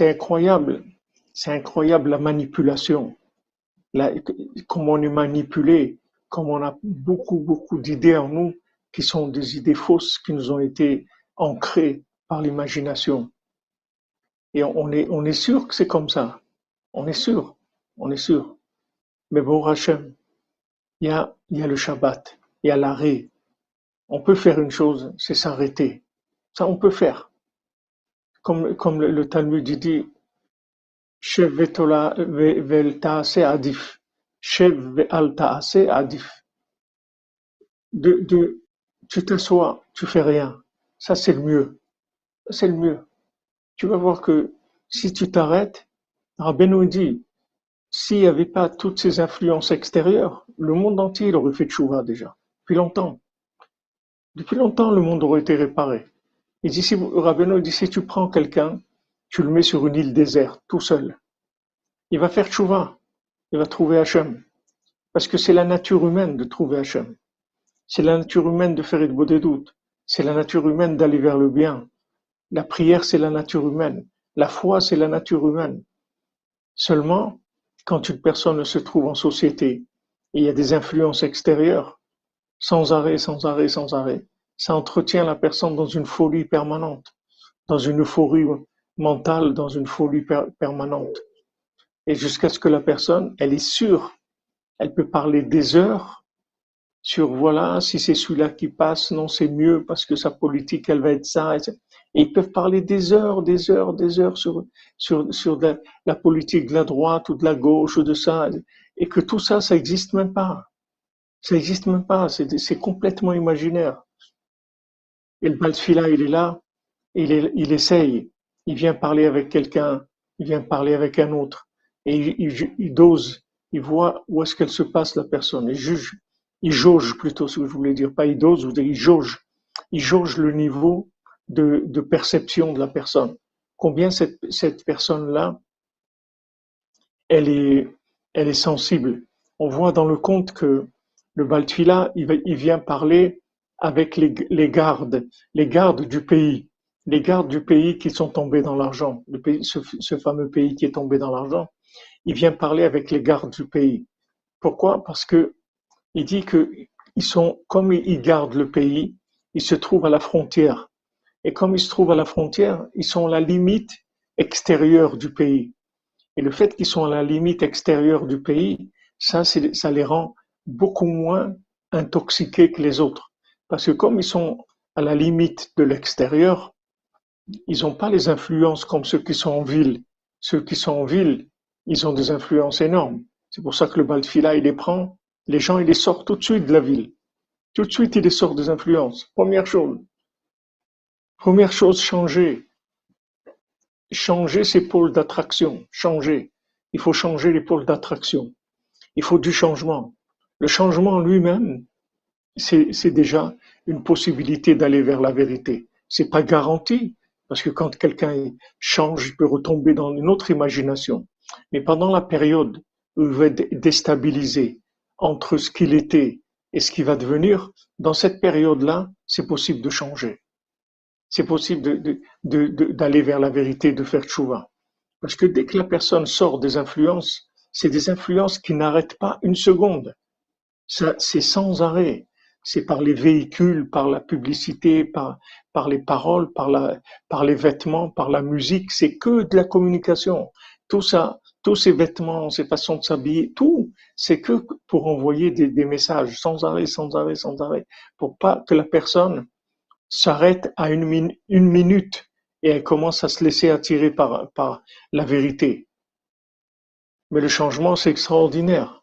incroyable. C'est incroyable la manipulation. La- comment on est manipulé. Comme on a beaucoup, beaucoup d'idées en nous qui sont des idées fausses qui nous ont été ancrées par l'imagination. Et on est, on est sûr que c'est comme ça. On est sûr. On est sûr. Mais bon, Hachem, il y a, le Shabbat. Il y a l'arrêt. On peut faire une chose, c'est s'arrêter. Ça, on peut faire. Comme, le, Talmud dit, Shev vetola ve- vel taase adif. Shev ve al taase adif. De, de, tu t'assois, tu fais rien. Ça, c'est le mieux. C'est le mieux. Tu vas voir que si tu t'arrêtes, Rabbeinu dit, s'il n'y avait pas toutes ces influences extérieures, le monde entier aurait fait tchouva déjà. Depuis longtemps. Depuis longtemps, le monde aurait été réparé. Il dit, si, Rabbeinu tu prends quelqu'un, tu le mets sur une île déserte, tout seul, il va faire tchouva, il va trouver Hachem. Parce que c'est la nature humaine de trouver Hachem. C'est la nature humaine de faire de doutes. C'est la nature humaine d'aller vers le bien. La prière, c'est la nature humaine. La foi, c'est la nature humaine. Seulement, quand une personne se trouve en société, il y a des influences extérieures, sans arrêt, sans arrêt, sans arrêt, ça entretient la personne dans une folie permanente, dans une euphorie mentale, dans une folie per- permanente. Et jusqu'à ce que la personne, elle est sûre, elle peut parler des heures sur voilà, si c'est celui-là qui passe, non, c'est mieux parce que sa politique, elle va être ça. Et, ça. Et ils peuvent parler des heures, des heures, des heures sur, sur, sur la, politique de la droite ou de la gauche ou de ça. Et que tout ça, ça n'existe même pas. Ça n'existe même pas. C'est complètement imaginaire. Et le Baltfila, il est là, il, il essaye. Il vient parler avec quelqu'un, il vient parler avec un autre. Et il, il, il dose, il voit où est-ce qu'elle se passe, la personne. Il juge, il jauge plutôt, ce que je voulais dire. Pas il dose, il jauge. Il jauge le niveau de, de perception de la personne. Combien cette, cette personne-là, elle est, elle est sensible. On voit dans le conte que le Baltfila, il, vient parler avec les, les gardes, les gardes du pays, les gardes du pays qui sont tombés dans l'argent, le pays, ce, ce fameux pays qui est tombé dans l'argent. Il vient parler avec les gardes du pays. Pourquoi? Parce que il dit que ils sont, comme ils gardent le pays, ils se trouvent à la frontière. Et comme ils se trouvent à la frontière, ils sont à la limite extérieure du pays. Et le fait qu'ils sont à la limite extérieure du pays, ça, les rend beaucoup moins intoxiqués que les autres. Parce que comme ils sont à la limite de l'extérieur, ils n'ont pas les influences comme ceux qui sont en ville. Ceux qui sont en ville, ils ont des influences énormes. C'est pour ça que le Baltfila, il les prend, les gens, il les sort tout de suite de la ville. Tout de suite, il les sort des influences. Première chose. Première chose, changer. Changer ses pôles d'attraction. Changer. Il faut changer les pôles d'attraction. Il faut du changement. Le changement lui-même, c'est déjà une possibilité d'aller vers la vérité. C'est pas garanti, parce que quand quelqu'un change, il peut retomber dans une autre imagination. Mais pendant la période où il va être déstabilisé entre ce qu'il était et ce qui va devenir, dans cette période-là, c'est possible de changer. C'est possible d'aller vers la vérité, de faire tchouva. Parce que dès que la personne sort des influences, c'est des influences qui n'arrêtent pas une seconde. C'est sans arrêt. C'est par les véhicules, par la publicité, par, les paroles, par les vêtements, par la musique. C'est que de la communication. Tout ça, tous ces vêtements, ces façons de s'habiller, tout, c'est que pour envoyer des, des, messages sans arrêt, sans arrêt, sans arrêt, pour pas que la personne s'arrête à une, minute et elle commence à se laisser attirer par, la vérité. Mais le changement, c'est extraordinaire.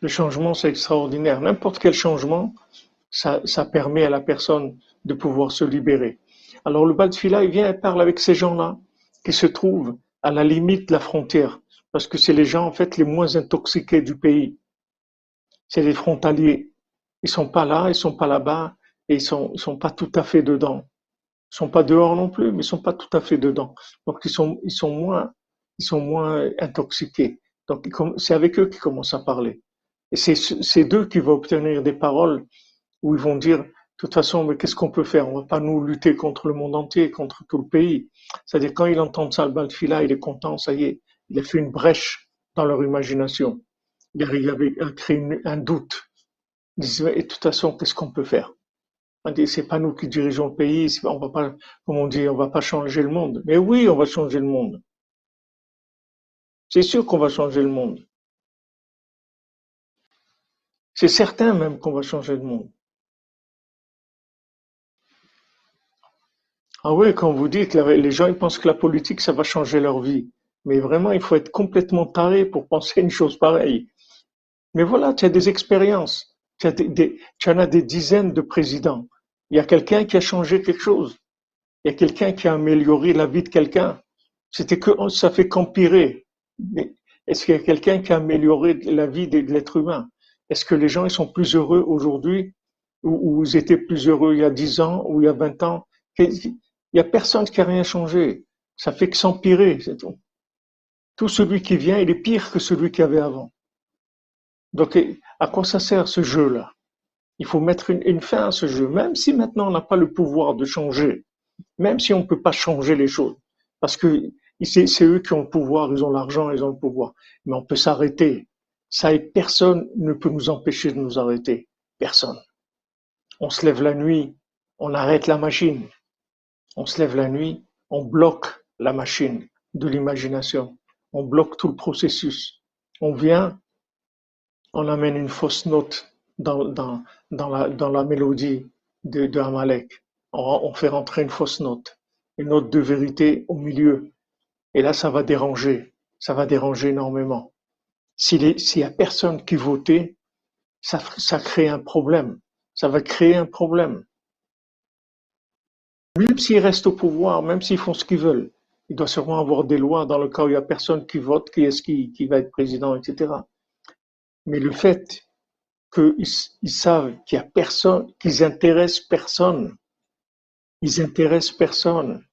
Le changement, c'est extraordinaire. N'importe quel changement, ça, permet à la personne de pouvoir se libérer. Alors le Badfila, il vient et parle avec ces gens-là qui se trouvent à la limite de la frontière, parce que c'est les gens en fait les moins intoxiqués du pays. C'est les frontaliers. Ils sont pas là, ils sont pas là-bas, et ils sont, ils sont pas tout à fait dedans. Ils sont pas dehors non plus, mais ils sont pas tout à fait dedans. Donc ils sont, ils sont moins, ils sont moins intoxiqués. Donc c'est avec eux qu'ils commencent à parler. Et c'est d'eux qui vont obtenir des paroles où ils vont dire, toute façon, mais qu'est-ce qu'on peut faire? On va pas nous lutter contre le monde entier, contre tout le pays. C'est-à-dire quand ils entendent ça, le Balfila, il est content, ça y est, il a fait une brèche dans leur imagination. Il avait créé un doute. Ils disent, et de toute façon, qu'est-ce qu'on peut faire? C'est pas nous qui dirigeons le pays, on va pas, comme on dit, on va pas changer le monde. Mais oui, on va changer le monde. C'est sûr qu'on va changer le monde. C'est certain même qu'on va changer de monde. Ah oui, quand vous dites, les gens ils pensent que la politique, ça va changer leur vie. Mais vraiment, il faut être complètement taré pour penser une chose pareille. Mais voilà, tu as des expériences. Tu, as en as des dizaines de présidents. Il y a quelqu'un qui a changé quelque chose. Il y a quelqu'un qui a amélioré la vie de quelqu'un. C'était que ça fait qu'empirer. Est-ce qu'il y a quelqu'un qui a amélioré la vie de l'être humain? Est-ce que les gens ils sont plus heureux aujourd'hui? Ou, ils étaient plus heureux il y a 10 ans ou il y a 20 ans? N'y a personne qui a rien changé. Ça fait que s'empirer, c'est tout. Tout celui qui vient, il est pire que celui qui avait avant. Donc, à quoi ça sert ce jeu-là? Il faut mettre une, une, fin à ce jeu, même si maintenant on n'a pas le pouvoir de changer, même si on ne peut pas changer les choses, parce que c'est eux qui ont le pouvoir, ils ont l'argent, ils ont le pouvoir, mais on peut s'arrêter. Ça et personne ne peut nous empêcher de nous arrêter. Personne. On se lève la nuit, on arrête la machine. On se lève la nuit, on bloque la machine de l'imagination. On bloque tout le processus. On vient, on amène une fausse note dans, la, mélodie de, de Amalek. On, fait rentrer une fausse note, une note de vérité au milieu. Et là, ça va déranger. Ça va déranger énormément. S'il n'y a personne qui votait, ça crée un problème. Ça va créer un problème. Même s'ils restent au pouvoir, même s'ils font ce qu'ils veulent, il doit sûrement avoir des lois dans le cas où il n'y a personne qui vote, qui est-ce qui, qui va être président, etc. Mais le fait qu'ils ils savent qu'il y a personne, qu'ils intéressent personne, ils intéressent personne,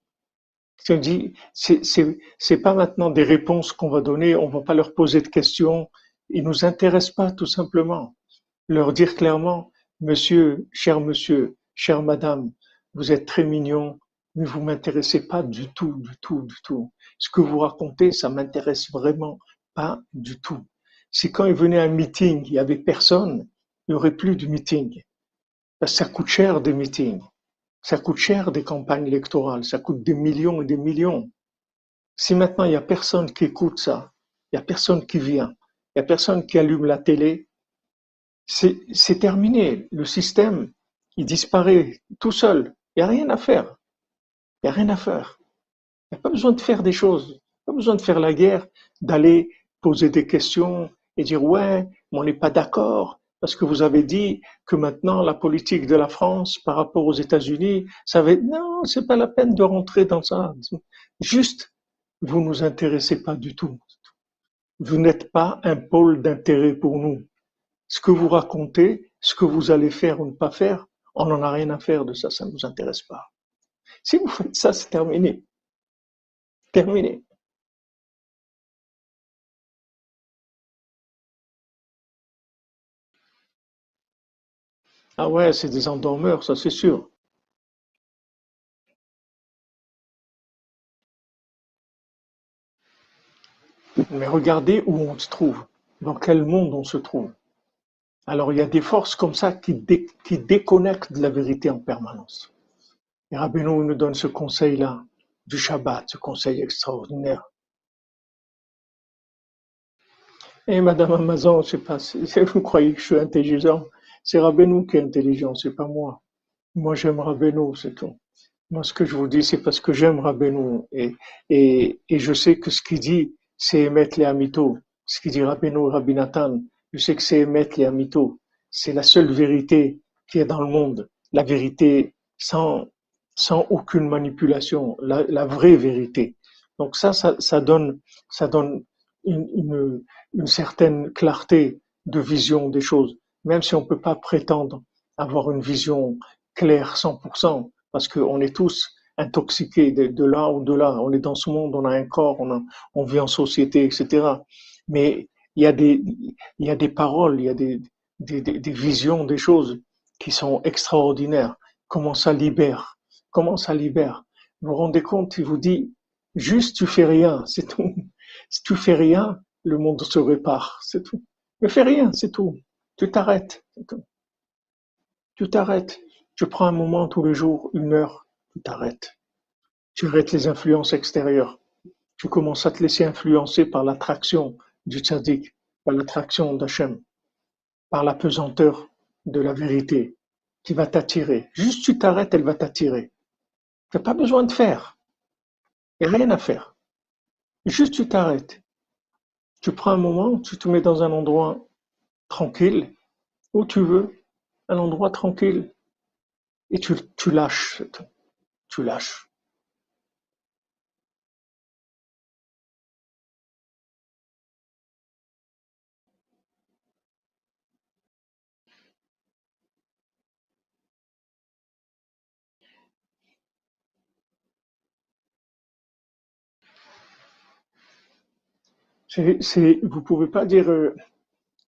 c'est pas maintenant des réponses qu'on va donner, on va pas leur poser de questions. Ils nous intéressent pas, tout simplement. Leur dire clairement, monsieur, cher monsieur, chère madame, vous êtes très mignon, mais vous m'intéressez pas du tout, du tout, du tout. Ce que vous racontez, ça m'intéresse vraiment pas du tout. C'est quand ils venaient à un meeting, il y avait personne, il n'y aurait plus de meeting. Que ça coûte cher des meetings. Ça coûte cher des campagnes électorales, ça coûte des millions et des millions. Si maintenant il n'y a personne qui écoute ça, il n'y a personne qui vient, il n'y a personne qui allume la télé, c'est terminé. Le système, il disparaît tout seul. Il n'y a rien à faire. Il n'y a rien à faire. Il n'y a pas besoin de faire des choses. Pas besoin de faire la guerre, d'aller poser des questions et dire ouais, mais on n'est pas d'accord parce que vous avez dit que maintenant la politique de la France par rapport aux États-Unis, ça va être non, c'est pas la peine de rentrer dans ça. Juste, vous nous intéressez pas du tout. Vous n'êtes pas un pôle d'intérêt pour nous. Ce que vous racontez, ce que vous allez faire ou ne pas faire, on n'en a rien à faire de ça, ça ne nous intéresse pas. Si vous faites ça, c'est terminé. Terminé. Ah ouais, c'est des endormeurs, ça c'est sûr. Mais regardez où on se trouve, dans quel monde on se trouve. Alors il y a des forces comme ça qui, déconnectent de la vérité en permanence. Et Rabbeinu nous donne ce conseil-là du Shabbat, ce conseil extraordinaire. Et Madame Amazon, je sais pas, vous croyez que je suis intelligent, c'est Rabbeinu qui est intelligent, c'est pas moi. Moi j'aime Rabbeinu, c'est tout. Moi ce que je vous dis, c'est parce que j'aime Rabbeinu et, je sais que ce qu'il dit, c'est émettre les amito. Ce qu'il dit Rabbeinu Rabbi Nathan, je sais que c'est émettre les amito. C'est la seule vérité qui est dans le monde. La vérité sans, sans aucune manipulation, la, vraie vérité. Donc ça, ça, ça donne, ça donne une, une, certaine clarté de vision des choses même si on ne peut pas prétendre avoir une vision claire 100%, parce qu'on est tous intoxiqués de, là ou de là. On est dans ce monde, on a un corps, on, on vit en société, etc. Mais il y a des, paroles, il y a des, visions, des choses qui sont extraordinaires. Comment ça libère? Comment ça libère? Vous vous rendez compte Il vous dit, juste tu fais rien, c'est tout. Si tu fais rien, le monde se répare, c'est tout. Ne fais rien, c'est tout. Tu t'arrêtes. Tu t'arrêtes. Tu prends un moment tous les jours, une heure, tu t'arrêtes. Tu arrêtes les influences extérieures. Tu commences à te laisser influencer par l'attraction du tzaddik, par l'attraction d'Hachem, par la pesanteur de la vérité qui va t'attirer. Juste tu t'arrêtes, elle va t'attirer. Tu n'as pas besoin de faire. Il n'y a rien à faire. Juste tu t'arrêtes. Tu prends un moment, tu te mets dans un endroit tranquille, où tu veux, un endroit tranquille, et tu, tu lâches, tu lâches. C'est, vous pouvez pas dire euh,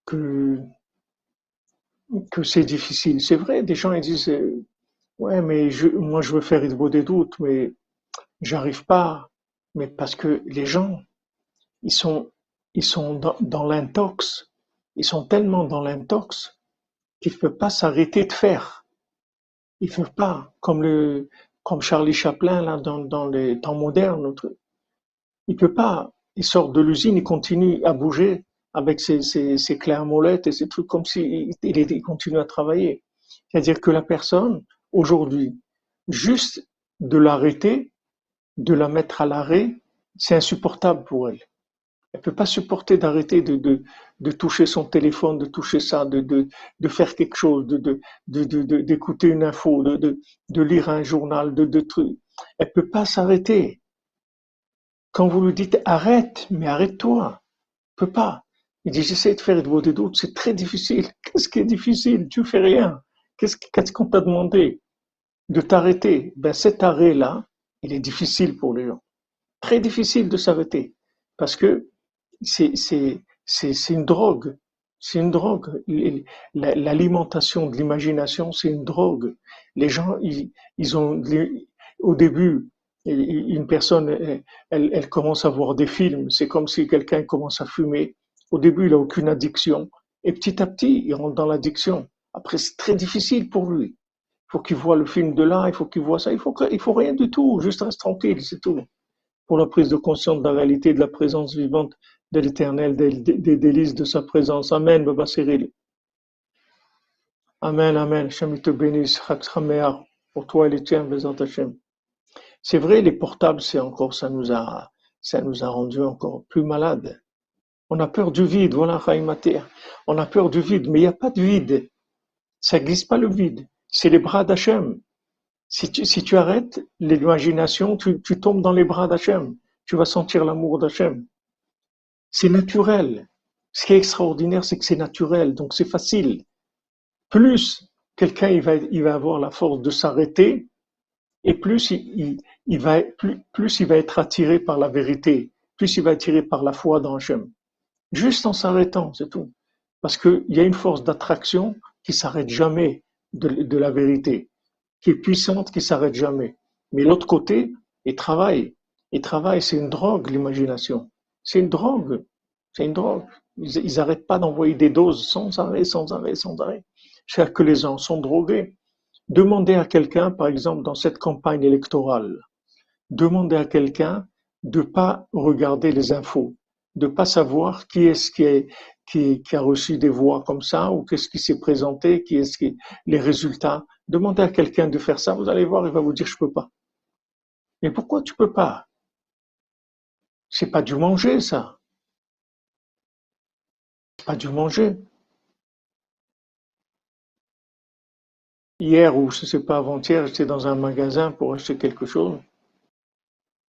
que, c'est difficile. C'est vrai, des gens ils disent euh, ouais mais moi je veux faire beau des doutes mais j'arrive pas. Mais parce que les gens ils sont ils sont dans, dans l'intox, ils sont tellement dans l'intox qu'ils ne peuvent pas s'arrêter de faire. Ils ne peuvent pas, comme le comme Charlie Chaplin là dans, dans les temps modernes. Il peut pas. Il sort de l'usine, il continue à bouger avec ses, ses, ses et ces trucs comme s'il il, il continue à travailler. C'est-à-dire que la personne, aujourd'hui, juste de l'arrêter, de la mettre à l'arrêt, c'est insupportable pour elle. Elle peut pas supporter d'arrêter de, de, de, toucher son téléphone, de toucher ça, de, de, de faire quelque chose, d'écouter une info, de, de, lire un journal, de, de trucs. Elle peut pas s'arrêter. Quand vous lui dites arrête, mais arrête-toi, peut pas. Il dit, j'essaie de faire de des doutes, c'est très difficile. [laughs] Qu'est-ce qui est difficile? Tu fais rien. Qu'est-ce qu'on t'a demandé? De t'arrêter? Ben, cet arrêt-là, il est difficile pour les gens. Très difficile de s'arrêter. Parce que c'est une drogue. C'est une drogue. L'alimentation de l'imagination, c'est une drogue. Les gens, ils, ils ont, au début, une personne, elle, elle commence à voir des films. C'est comme si quelqu'un commence à fumer au début, il n'a aucune addiction. Et petit à petit, il rentre dans l'addiction. Après, c'est très difficile pour lui. Il faut qu'il voit le film de là, il faut qu'il voit ça. Il faut, il faut rien du tout. Juste reste tranquille, c'est tout. Pour la prise de conscience de la réalité, de la présence vivante de l'éternel, des, délices de sa présence. Amen, Baba Cyril. Amen, Amen. Hashem te bénisse. Pour toi et les tiens, Hashem. C'est vrai, les portables, c'est encore, ça nous a, ça rendu encore plus malades. On a peur du vide, voilà. On a peur du vide, mais il n'y a pas de vide. Ça n'existe pas le vide. C'est les bras d'Hachem. Si tu, arrêtes l'imagination, tu, tombes dans les bras d'Hachem. Tu vas sentir l'amour d'Hachem. C'est naturel. Ce qui est extraordinaire, c'est que c'est naturel, donc c'est facile. Plus quelqu'un il il va avoir la force de s'arrêter, et plus il, va, être attiré par la vérité, plus il va être attiré par la foi dans Hachem. Juste en s'arrêtant, c'est tout. Parce qu'il y a une force d'attraction qui s'arrête jamais de, la vérité, qui est puissante, qui s'arrête jamais. Mais l'autre côté, il travaille. Il travaille, c'est une drogue, l'imagination. C'est une drogue. C'est une drogue. Ils n'arrêtent pas d'envoyer des doses sans arrêt, sans arrêt, sans arrêt. Cher que les gens sont drogués. Demandez à quelqu'un, par exemple, dans cette campagne électorale, demandez à quelqu'un de pas regarder les infos, de pas savoir qui est-ce qui, a reçu des voix comme ça ou qu'est-ce qui s'est présenté, qui est-ce qui les résultats. Demandez à quelqu'un de faire ça, vous allez voir, il va vous dire je peux pas. Mais pourquoi tu peux pas? C'est pas du manger ça. C'est pas du manger. Hier ou je sais pas avant-hier, j'étais dans un magasin pour acheter quelque chose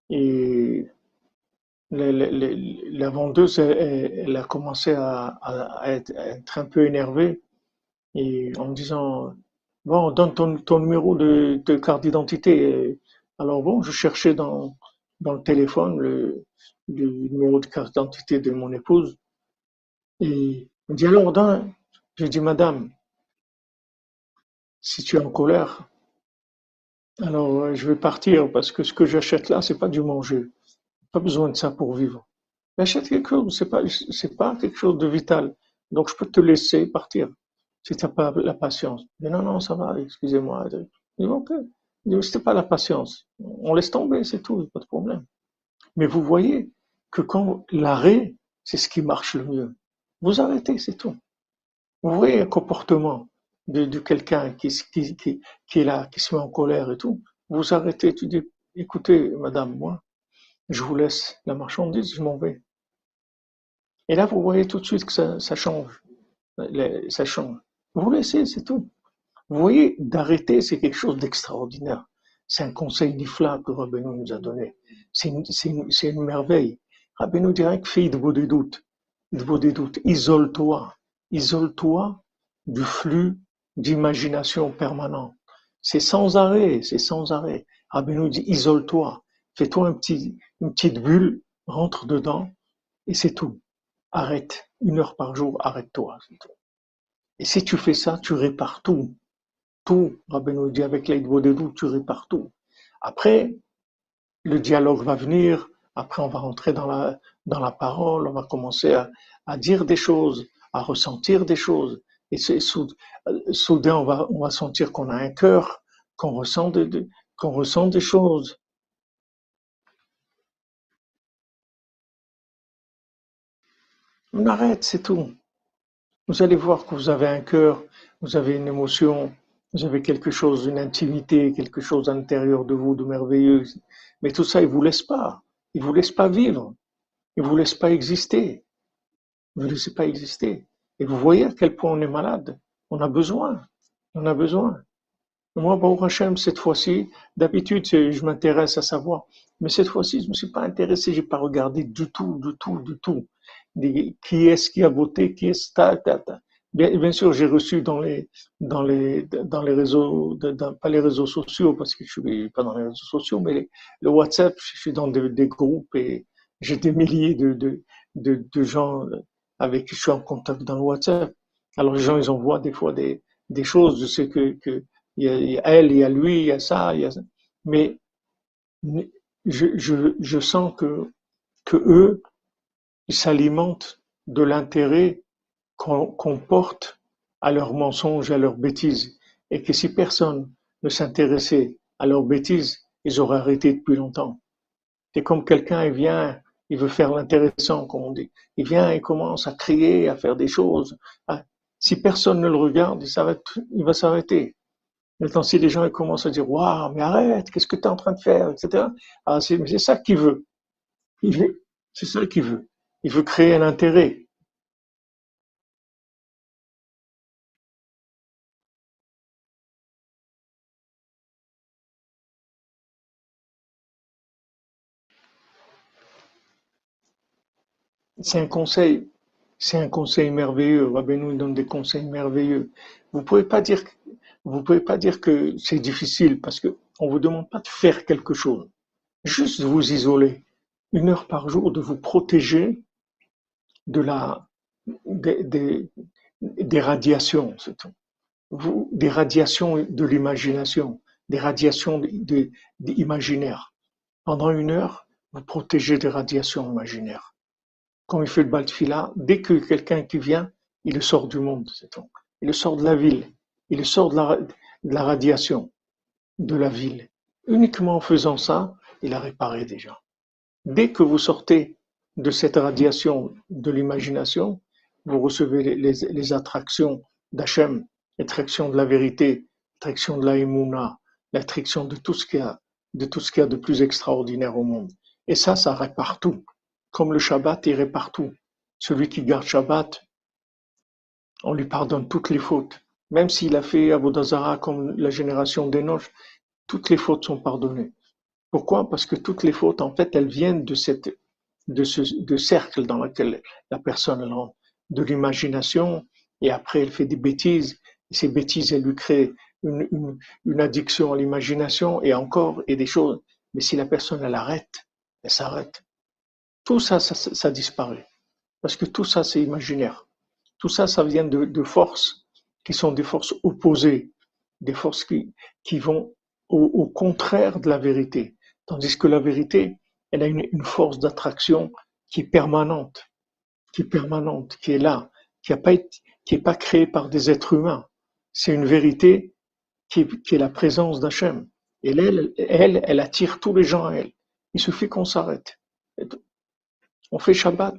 et la, vendeuse, elle, a commencé à, être, un peu énervée et en me disant bon, donne ton, numéro de, carte d'identité. Alors bon, je cherchais dans le téléphone le, numéro de carte d'identité de mon épouse et me dit alors donne. J'ai dit madame, si tu es en colère, alors euh, je vais partir parce que ce que j'achète là, c'est pas du manger. Pas besoin de ça pour vivre. J'achète quelque chose, c'est pas, c'est pas quelque chose de vital. Donc je peux te laisser partir si tu n'as pas la patience. Non, non, ça va, excusez-moi. Je dis, ok. C'était pas la patience. On laisse tomber, c'est tout, pas de problème. Mais vous voyez que quand l'arrêt, c'est ce qui marche le mieux. Vous arrêtez, c'est tout. Vous voyez un comportement de, quelqu'un qui, qui, qui, est là, qui se met en colère et tout, vous arrêtez, tu dis, écoutez, madame, moi, je vous laisse la marchandise, je m'en vais. Et là, vous voyez tout de suite que ça, change. Ça change. Vous laissez, c'est tout. Vous voyez, d'arrêter, c'est quelque chose d'extraordinaire. C'est un conseil nifla que Rabbeinu nous a donné. C'est une, une, une, merveille. Rabbeinu dirait que fais de vos doutes. De vos doutes. Isole-toi. Isole-toi du flux d'imagination permanente. C'est sans arrêt, c'est sans arrêt. Rabbi nous dit, isole-toi, fais-toi un petit, une petite bulle, rentre dedans, et c'est tout. Arrête. Une heure par jour, arrête-toi. Et si tu fais ça, tu répares tout. Tout. Rabbi nous dit, avec l'aide de doutes, tu répares tout. Après, le dialogue va venir. Après, on va rentrer dans la, dans la parole. On va commencer à, à dire des choses, à ressentir des choses. Et soudain, on va, sentir qu'on a un cœur, qu'on ressent, des choses. On arrête, c'est tout. Vous allez voir que vous avez un cœur, vous avez une émotion, vous avez quelque chose, une intimité, quelque chose à l'intérieur de vous de merveilleux. Mais tout ça, il vous laisse pas. Il vous laisse pas vivre. Il vous laisse pas exister. Vous ne laissez pas exister. Et vous voyez à quel point on est malade. On a besoin. On a besoin. Moi, Baruch Hashem, cette fois-ci, d'habitude, je m'intéresse à savoir. Mais cette fois-ci, je ne me suis pas intéressé, j'ai pas regardé du tout, du tout, du tout. Qui est-ce qui a voté, qui est-ce, ta, ta, ta. Bien, sûr, j'ai reçu dans les, dans les, dans les réseaux, pas les réseaux sociaux, parce que je suis pas dans les réseaux sociaux, mais le WhatsApp, je suis dans des, groupes et j'ai des milliers de, de, de gens avec qui je suis en contact dans le WhatsApp. Alors les gens, ils envoient des fois des, choses, je sais que, il y, a, elle, il y a lui, il y a ça, il y a ça. Mais je sens que, que eux, ils s'alimentent de l'intérêt qu'on porte à leurs mensonges, à leurs bêtises. Et que si personne ne s'intéressait à leurs bêtises, ils auraient arrêté depuis longtemps. C'est comme quelqu'un, il vient il veut faire l'intéressant, comme on dit. Il vient et commence à crier, à faire des choses. Ah, si personne ne le regarde, il, va s'arrêter. Maintenant, si les gens commencent à dire Waouh, mais arrête, qu'est-ce que tu es en train de faire, etc. Ah, c'est, c'est ça qu'il veut. Il veut. C'est ça qu'il veut. Il veut créer un intérêt. C'est un conseil, c'est un conseil merveilleux. Rabbeinu donne des conseils merveilleux. Vous pouvez pouvez pas dire que c'est difficile parce que on vous demande pas de faire quelque chose. Juste vous isoler une heure par jour, de vous protéger de la, des, des, des radiations, c'est tout. Vous, des radiations de l'imagination, des radiations imaginaires. Pendant une heure, vous protégez des radiations imaginaires quand il fait le baltfila, dès que quelqu'un qui vient, il le sort du monde, c'est tout. Il le sort de la ville, il le sort de la, de radiation de la ville. Uniquement en faisant ça, il a réparé déjà. Dès que vous sortez de cette radiation de l'imagination, vous recevez les, les, les attractions d'Hachem, l'attraction de la vérité, l'attraction de la émouna, l'attraction de tout ce de tout ce qu'il y a de plus extraordinaire au monde. Et ça, ça répare tout. Comme le Shabbat irait partout. Celui qui garde Shabbat, on lui pardonne toutes les fautes. Même s'il a fait Avodazara comme la génération d'Enoch, toutes les fautes sont pardonnées. Pourquoi? Parce que toutes les fautes, en fait, elles viennent de, cette, de ce de cercle dans lequel la personne rentre, de l'imagination, et après elle fait des bêtises, et ces bêtises, elles lui créent une, une, une addiction à l'imagination, et encore, et des choses. Mais si la personne, elle arrête, elle s'arrête. Tout ça, ça, disparaît. Parce que tout ça, c'est imaginaire. Tout ça, ça vient de, forces qui sont des forces opposées, des forces qui, vont au, contraire de la vérité. Tandis que la vérité, elle a une, force d'attraction qui est permanente, qui est permanente, qui est là, qui n'est pas, pas créée par des êtres humains. C'est une vérité qui est, la présence d'Hachem. Et elle, elle attire tous les gens à elle. Il suffit qu'on s'arrête. On fait Shabbat.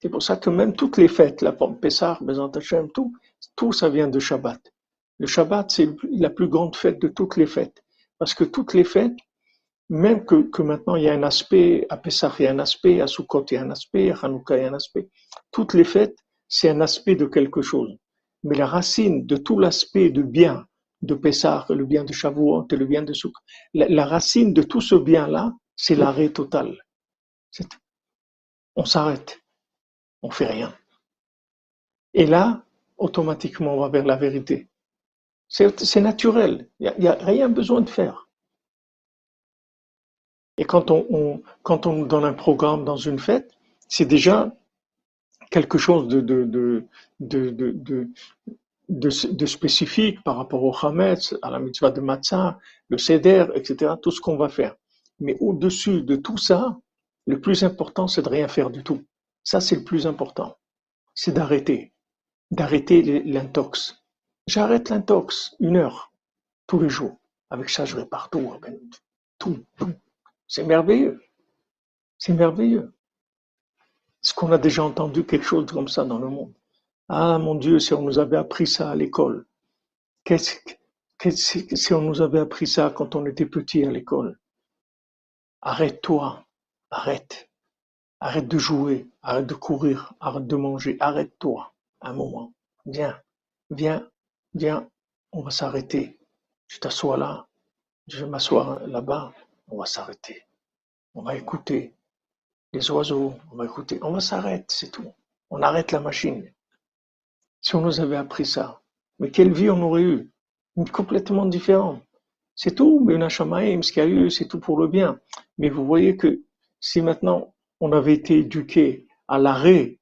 C'est pour ça que même toutes les fêtes, la Pessah, Bezant Hashem, tout, tout ça vient de Shabbat. Le Shabbat, c'est la plus grande fête de toutes les fêtes. Parce que toutes les fêtes, même que, maintenant il y a un aspect, à Pessah il y a un aspect, à Sukkot il y a un aspect, à Hanouka il y a un aspect, toutes les fêtes, c'est un aspect de quelque chose. Mais la racine de tout l'aspect de bien de Pessah, le bien de Shavuot et le bien de Sukkot, la, la racine de tout ce bien-là, c'est l'arrêt total. On s'arrête, on fait rien. Et là, automatiquement, on va vers la vérité. C'est naturel, il n'y a, rien besoin de faire. Et quand on, donne un programme dans une fête, c'est déjà quelque chose de spécifique par rapport au Hametz, à la mitzvah de Matzah, le Seder, etc., tout ce qu'on va faire. Mais au-dessus de tout ça, le plus important, c'est de rien faire du tout. Ça, c'est le plus important. C'est d'arrêter. D'arrêter l'intox. J'arrête l'intox une heure tous les jours. Avec ça, je répare tout. Tout, tout. C'est merveilleux. C'est merveilleux. Est-ce qu'on a déjà entendu quelque chose comme ça dans le monde? Ah mon Dieu, si on nous avait appris ça à l'école. Qu'est-ce que si on nous avait appris ça quand on était petit à l'école? Arrête-toi, Arrête. Arrête de jouer, arrête de courir, arrête de manger, arrête-toi un moment. Viens, viens, viens, on va s'arrêter. Tu t'assois là, je vais m'asseoir là-bas, on va s'arrêter. On va écouter les oiseaux, on va écouter, on va s'arrêter, c'est tout. On arrête la machine. Si on nous avait appris ça, mais quelle vie on aurait eu Une complètement différente. C'est tout, mais une ce qu'il y a eu, c'est tout pour le bien. Mais vous voyez que si maintenant on avait été éduqué à l'arrêt,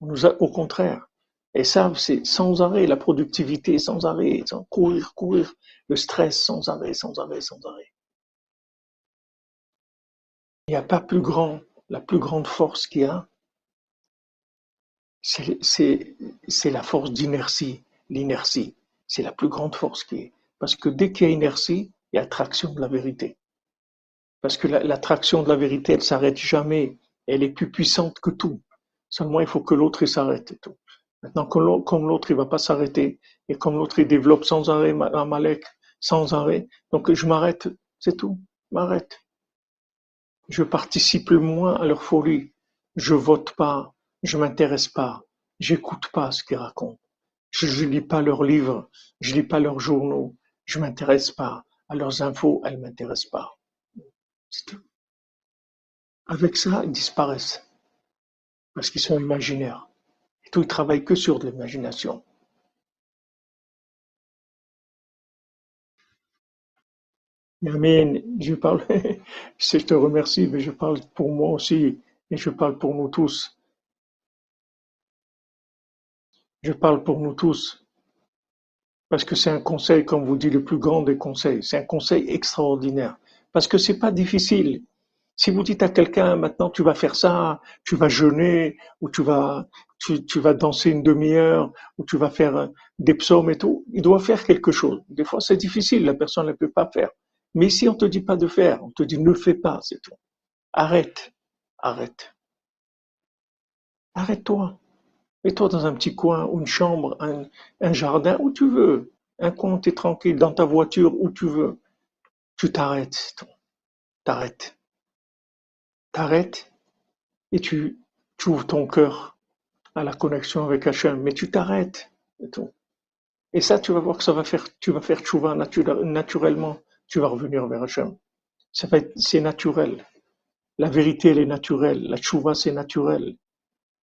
au contraire, et ça, c'est sans arrêt, la productivité sans arrêt, sans courir, courir, le stress sans arrêt, sans arrêt, sans arrêt. Il n'y a pas plus grand, la plus grande force qu'il y a, c'est la force d'inertie, l'inertie. C'est la plus grande force qui est. Parce que dès qu'il y a inertie, il y a attraction de la vérité. Parce que l'attraction de la vérité, elle s'arrête jamais. Elle est plus puissante que tout. Seulement, il faut que l'autre s'arrête et tout. Maintenant, comme l'autre, il va pas s'arrêter, et comme l'autre, il développe sans arrêt un malek, sans arrêt, donc je m'arrête, c'est tout, m'arrête. Je participe le moins à leur folie. Je vote pas, je m'intéresse pas, j'écoute pas ce qu'ils racontent, je, je lis pas leurs livres, je lis pas leurs journaux, je m'intéresse pas à leurs infos, elles m'intéressent pas. Avec ça, ils disparaissent parce qu'ils sont imaginaires. Et tout, ils travaillent que sur l'imagination. Amen. Je parle, [laughs] je te remercie, mais je parle pour moi aussi et je parle pour nous tous. Je parle pour nous tous parce que c'est un conseil, comme vous dit, le plus grand des conseils. C'est un conseil extraordinaire parce que c'est pas difficile. Si vous dites à quelqu'un maintenant tu vas faire ça, tu vas jeûner ou tu vas tu, vas danser une demi-heure ou tu vas faire euh, des psaumes et tout, il doit faire quelque chose. Des fois c'est difficile, la personne ne peut pas faire. Mais ici on te dit pas de faire, on te dit ne fais pas, c'est tout. Arrête, arrête. Arrête-toi. Mets-toi dans un petit coin, une chambre, un, jardin, où tu veux. Un coin où tu es tranquille, dans ta voiture, où tu veux. Tu t'arrêtes. T'arrêtes. T'arrêtes et tu, ouvres ton cœur à la connexion avec Hachem. Mais tu t'arrêtes. Et ça, tu vas voir que ça va faire, tu vas faire tchouva nature- naturellement. Tu vas revenir vers Hachem. Ça va être, c'est naturel. La vérité, elle est naturelle. La tchouva, c'est naturel.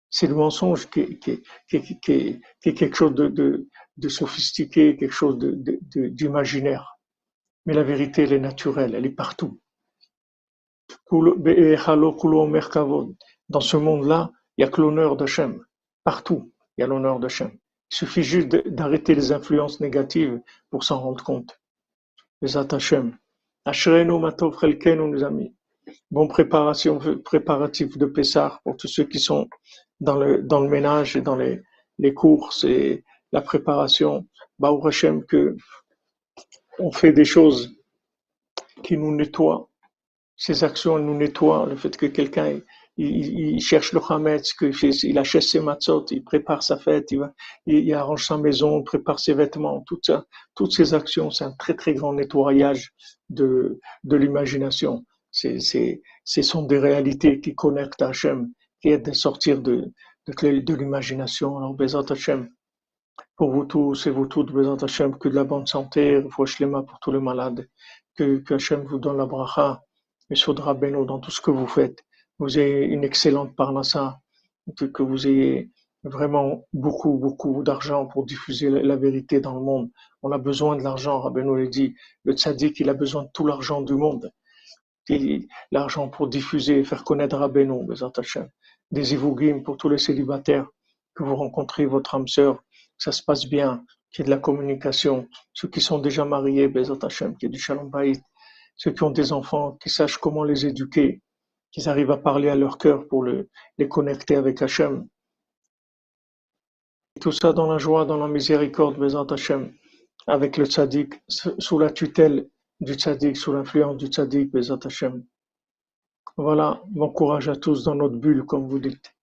C'est le mensonge qui, est- quelque chose de, sophistiqué, quelque chose d'imaginaire. Mais la vérité, elle est naturelle, elle est partout. Kavod. Dans ce monde-là, il n'y a que l'honneur d'Hachem. Partout, il y a l'honneur d'Hachem. Il suffit juste d'arrêter les influences négatives pour s'en rendre compte. Les Hachem. Ashrenu matov chelkenu, nos amis. Bon préparation, préparatif de Pessah pour tous ceux qui sont dans le, dans le ménage et dans les, les courses et la préparation. Baruch Hashem que on fait des choses qui nous nettoient. Ces actions nous nettoient. Le fait que quelqu'un il, cherche le Hametz, qu'il achète ses matzot, il prépare sa fête, il, va, il, arrange sa maison, il prépare ses vêtements, tout ça, toutes ces actions, c'est un très très grand nettoyage de, de l'imagination. C'est, ce sont des réalités qui connectent Hachem, qui aident à sortir de, de, de l'imagination. Alors, Bezat Hachem, pour vous tous et vous toutes, Bezat Hachem, que de la bonne santé, Lema pour tous les malades, que, que Hachem vous donne la bracha, et Sodra Beno dans tout ce que vous faites. Vous ayez une excellente parnassa, que, que vous ayez vraiment beaucoup, beaucoup d'argent pour diffuser la, vérité dans le monde. On a besoin de l'argent, Rabbeinu l'a dit. Le tzaddik, il a besoin de tout l'argent du monde. L'argent pour diffuser faire connaître Rabbeinu, Bezat Hachem. Des ivougim pour tous les célibataires, que vous rencontrez votre âme sœur, ça se passe bien, qu'il y ait de la communication. Ceux qui sont déjà mariés, Bezat Hachem, qu'il y ait du shalom bayit. Ceux qui ont des enfants, qui sachent comment les éduquer, qu'ils arrivent à parler à leur cœur pour le- les connecter avec Hachem. Tout ça dans la joie, dans la miséricorde, Bezat Hachem, avec le tzaddik, sous sous la tutelle du tzaddik, sous l'influence du tzaddik, Bezat Hachem. Voilà, bon courage à tous dans notre bulle, comme vous dites.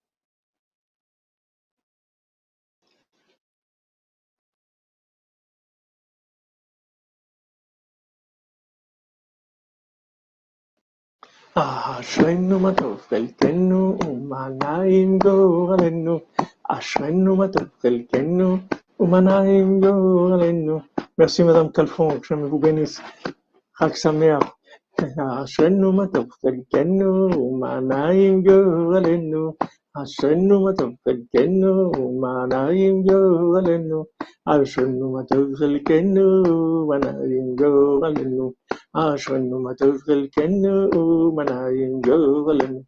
אשרינו מה טוב חלקנו ומה נעים גורלנו אשרינו מה טוב חלקנו ומה נעים גורלנו Calfon, que je vous bénisse. חג שמח. [laughs] אשרינו מה טוב חלקנו ומה נעים גורלנו అశ్వన్ను మతపెట్టెన్ను మానాయం జోవలెన్ను అశ్వన్ను మతకెన్ను మనాయం జోవలెన్ను అశ్వన్ను మతకెన్ను మనాయం జోవలెన్ను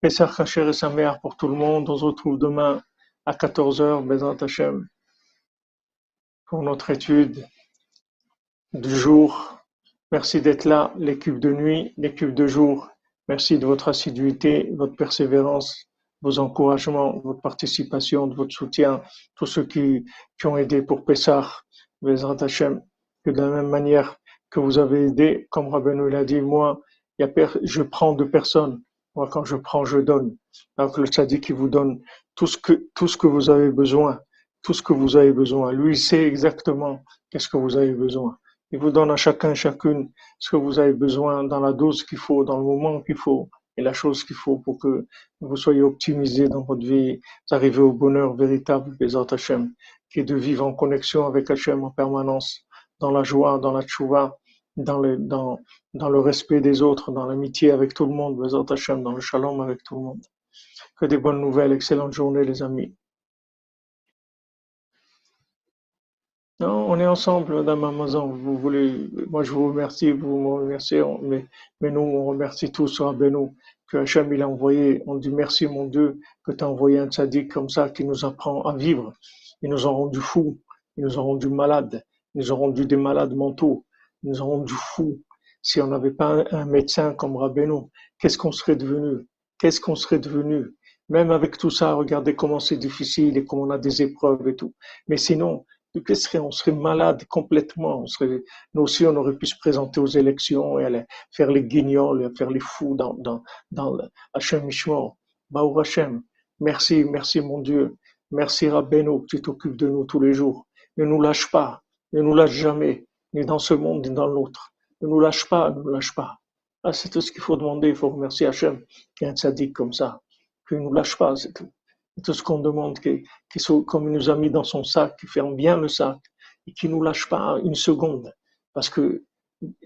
Pessah Kacher et sa mère pour tout le monde. On se retrouve demain à 14h, Bézant Hachem, pour notre étude du jour Merci d'être là, l'équipe de nuit, l'équipe de jour. Merci de votre assiduité, votre persévérance, vos encouragements, votre participation, de votre soutien, tous ceux qui, qui ont aidé pour Pessah, Bezrat Hashem, que de la même manière que vous avez aidé, comme Rabbeinu l'a dit, moi, je prends de personne. Moi, quand je prends, je donne. Alors que le tzaddik, il vous donne tout ce que, tout ce que vous avez besoin. Tout ce que vous avez besoin. Lui, il sait exactement qu'est-ce que vous avez besoin. Il vous donne à chacun, chacune, ce que vous avez besoin dans la dose qu'il faut, dans le moment qu'il faut, et la chose qu'il faut pour que vous soyez optimisé dans votre vie, arriver au bonheur véritable, les Hachem, qui est de vivre en connexion avec Hachem en permanence, dans la joie, dans la tchouva, dans le, dans, dans le respect des autres, dans l'amitié avec tout le monde, Bezat Hachem, dans le shalom avec tout le monde. Que des bonnes nouvelles, excellente journée les amis. Non, on est ensemble, Madame Amazon. Vous voulez, moi je vous remercie, vous me remerciez, mais, mais nous on remercie tous Rabbeinu que Hachem il a envoyé. On dit merci mon Dieu que tu as envoyé un tzaddik comme ça qui nous apprend à vivre. Ils nous ont rendu fous, ils nous ont rendu malades, ils nous ont rendu des malades mentaux, ils nous ont rendu fous. Si on n'avait pas un, médecin comme Rabbeinu, qu'est-ce qu'on serait devenu? Qu'est-ce qu'on serait devenu? Même avec tout ça, regardez comment c'est difficile et comment on a des épreuves et tout. Mais sinon, on serait malade complètement. On serait, nous aussi, on aurait pu se présenter aux élections et aller faire les guignols et faire les fous dans, dans, dans Hachem Mishmor. Baou Hachem, merci, merci mon Dieu. Merci Rabbeinu que tu t'occupes de nous tous les jours. Ne nous lâche pas, ne nous lâche jamais, ni dans ce monde, ni dans l'autre. Ne nous lâche pas, ne nous lâche pas. Ah, c'est tout ce qu'il faut demander. Il faut remercier Hachem qui est un sadique comme ça. Qu'il ne nous lâche pas, c'est tout tout ce qu'on demande, comme il nous a mis dans son sac, qui ferme bien le sac et qui nous lâche pas une seconde. Parce que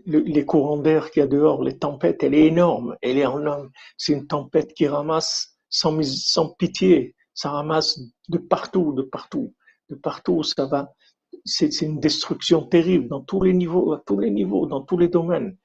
les courants d'air qu'il y a dehors, les tempêtes, elle est énorme. Elle est énorme. C'est une tempête qui ramasse sans, sans pitié. Ça ramasse de partout, de partout, de partout. Ça va. C'est une destruction terrible dans tous les niveaux, à tous les niveaux, dans tous les domaines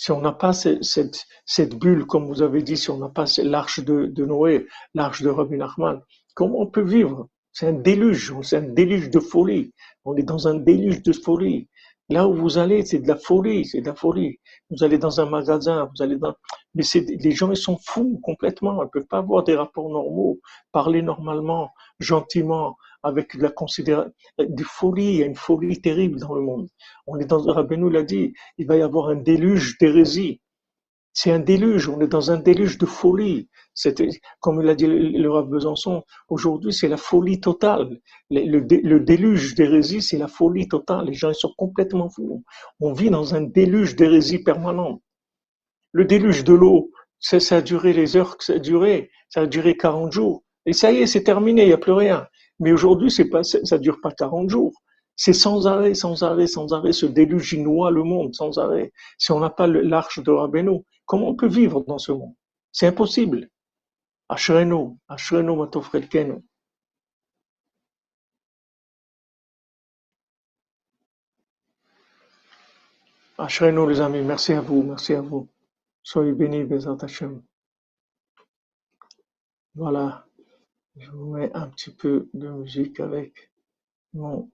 si on n'a pas cette, cette, bulle, comme vous avez dit, si on n'a pas l'arche de, de, Noé, l'arche de Rabbi Nachman, comment on peut vivre? C'est un déluge, c'est un déluge de folie. On est dans un déluge de folie. Là où vous allez, c'est de la folie, c'est de la folie. Vous allez dans un magasin, vous allez dans... Mais les gens, ils sont fous complètement. Ils ne peuvent pas avoir des rapports normaux, parler normalement, gentiment, avec la considération, des folies, il y a une folie terrible dans le monde. On est dans, Rabbeinu l'a dit, il va y avoir un déluge d'hérésie. C'est un déluge, on est dans un déluge de folie. C'était, comme il a dit le Rav Besançon, aujourd'hui c'est la folie totale. Le, déluge d'hérésie, c'est la folie totale. Les gens ils sont complètement fous. On vit dans un déluge d'hérésie permanente. Le déluge de l'eau, ça a duré les heures que ça a duré. Ça a duré 40 jours. Et ça y est, c'est terminé, il n'y a plus rien. Mais aujourd'hui, c'est pas, ça dure pas 40 jours. C'est sans arrêt, sans arrêt, sans arrêt. Ce déluge noie le monde, sans arrêt. Si on n'a pas l'arche de Rabbeinu, comment on peut vivre dans ce monde? C'est impossible. Ashreno, Ashreno matofredkenu. Ashreno les amis, merci à vous, merci à vous. Soyez bénis, Bezat Hashem. Voilà. Je vous mets un petit peu de musique avec mon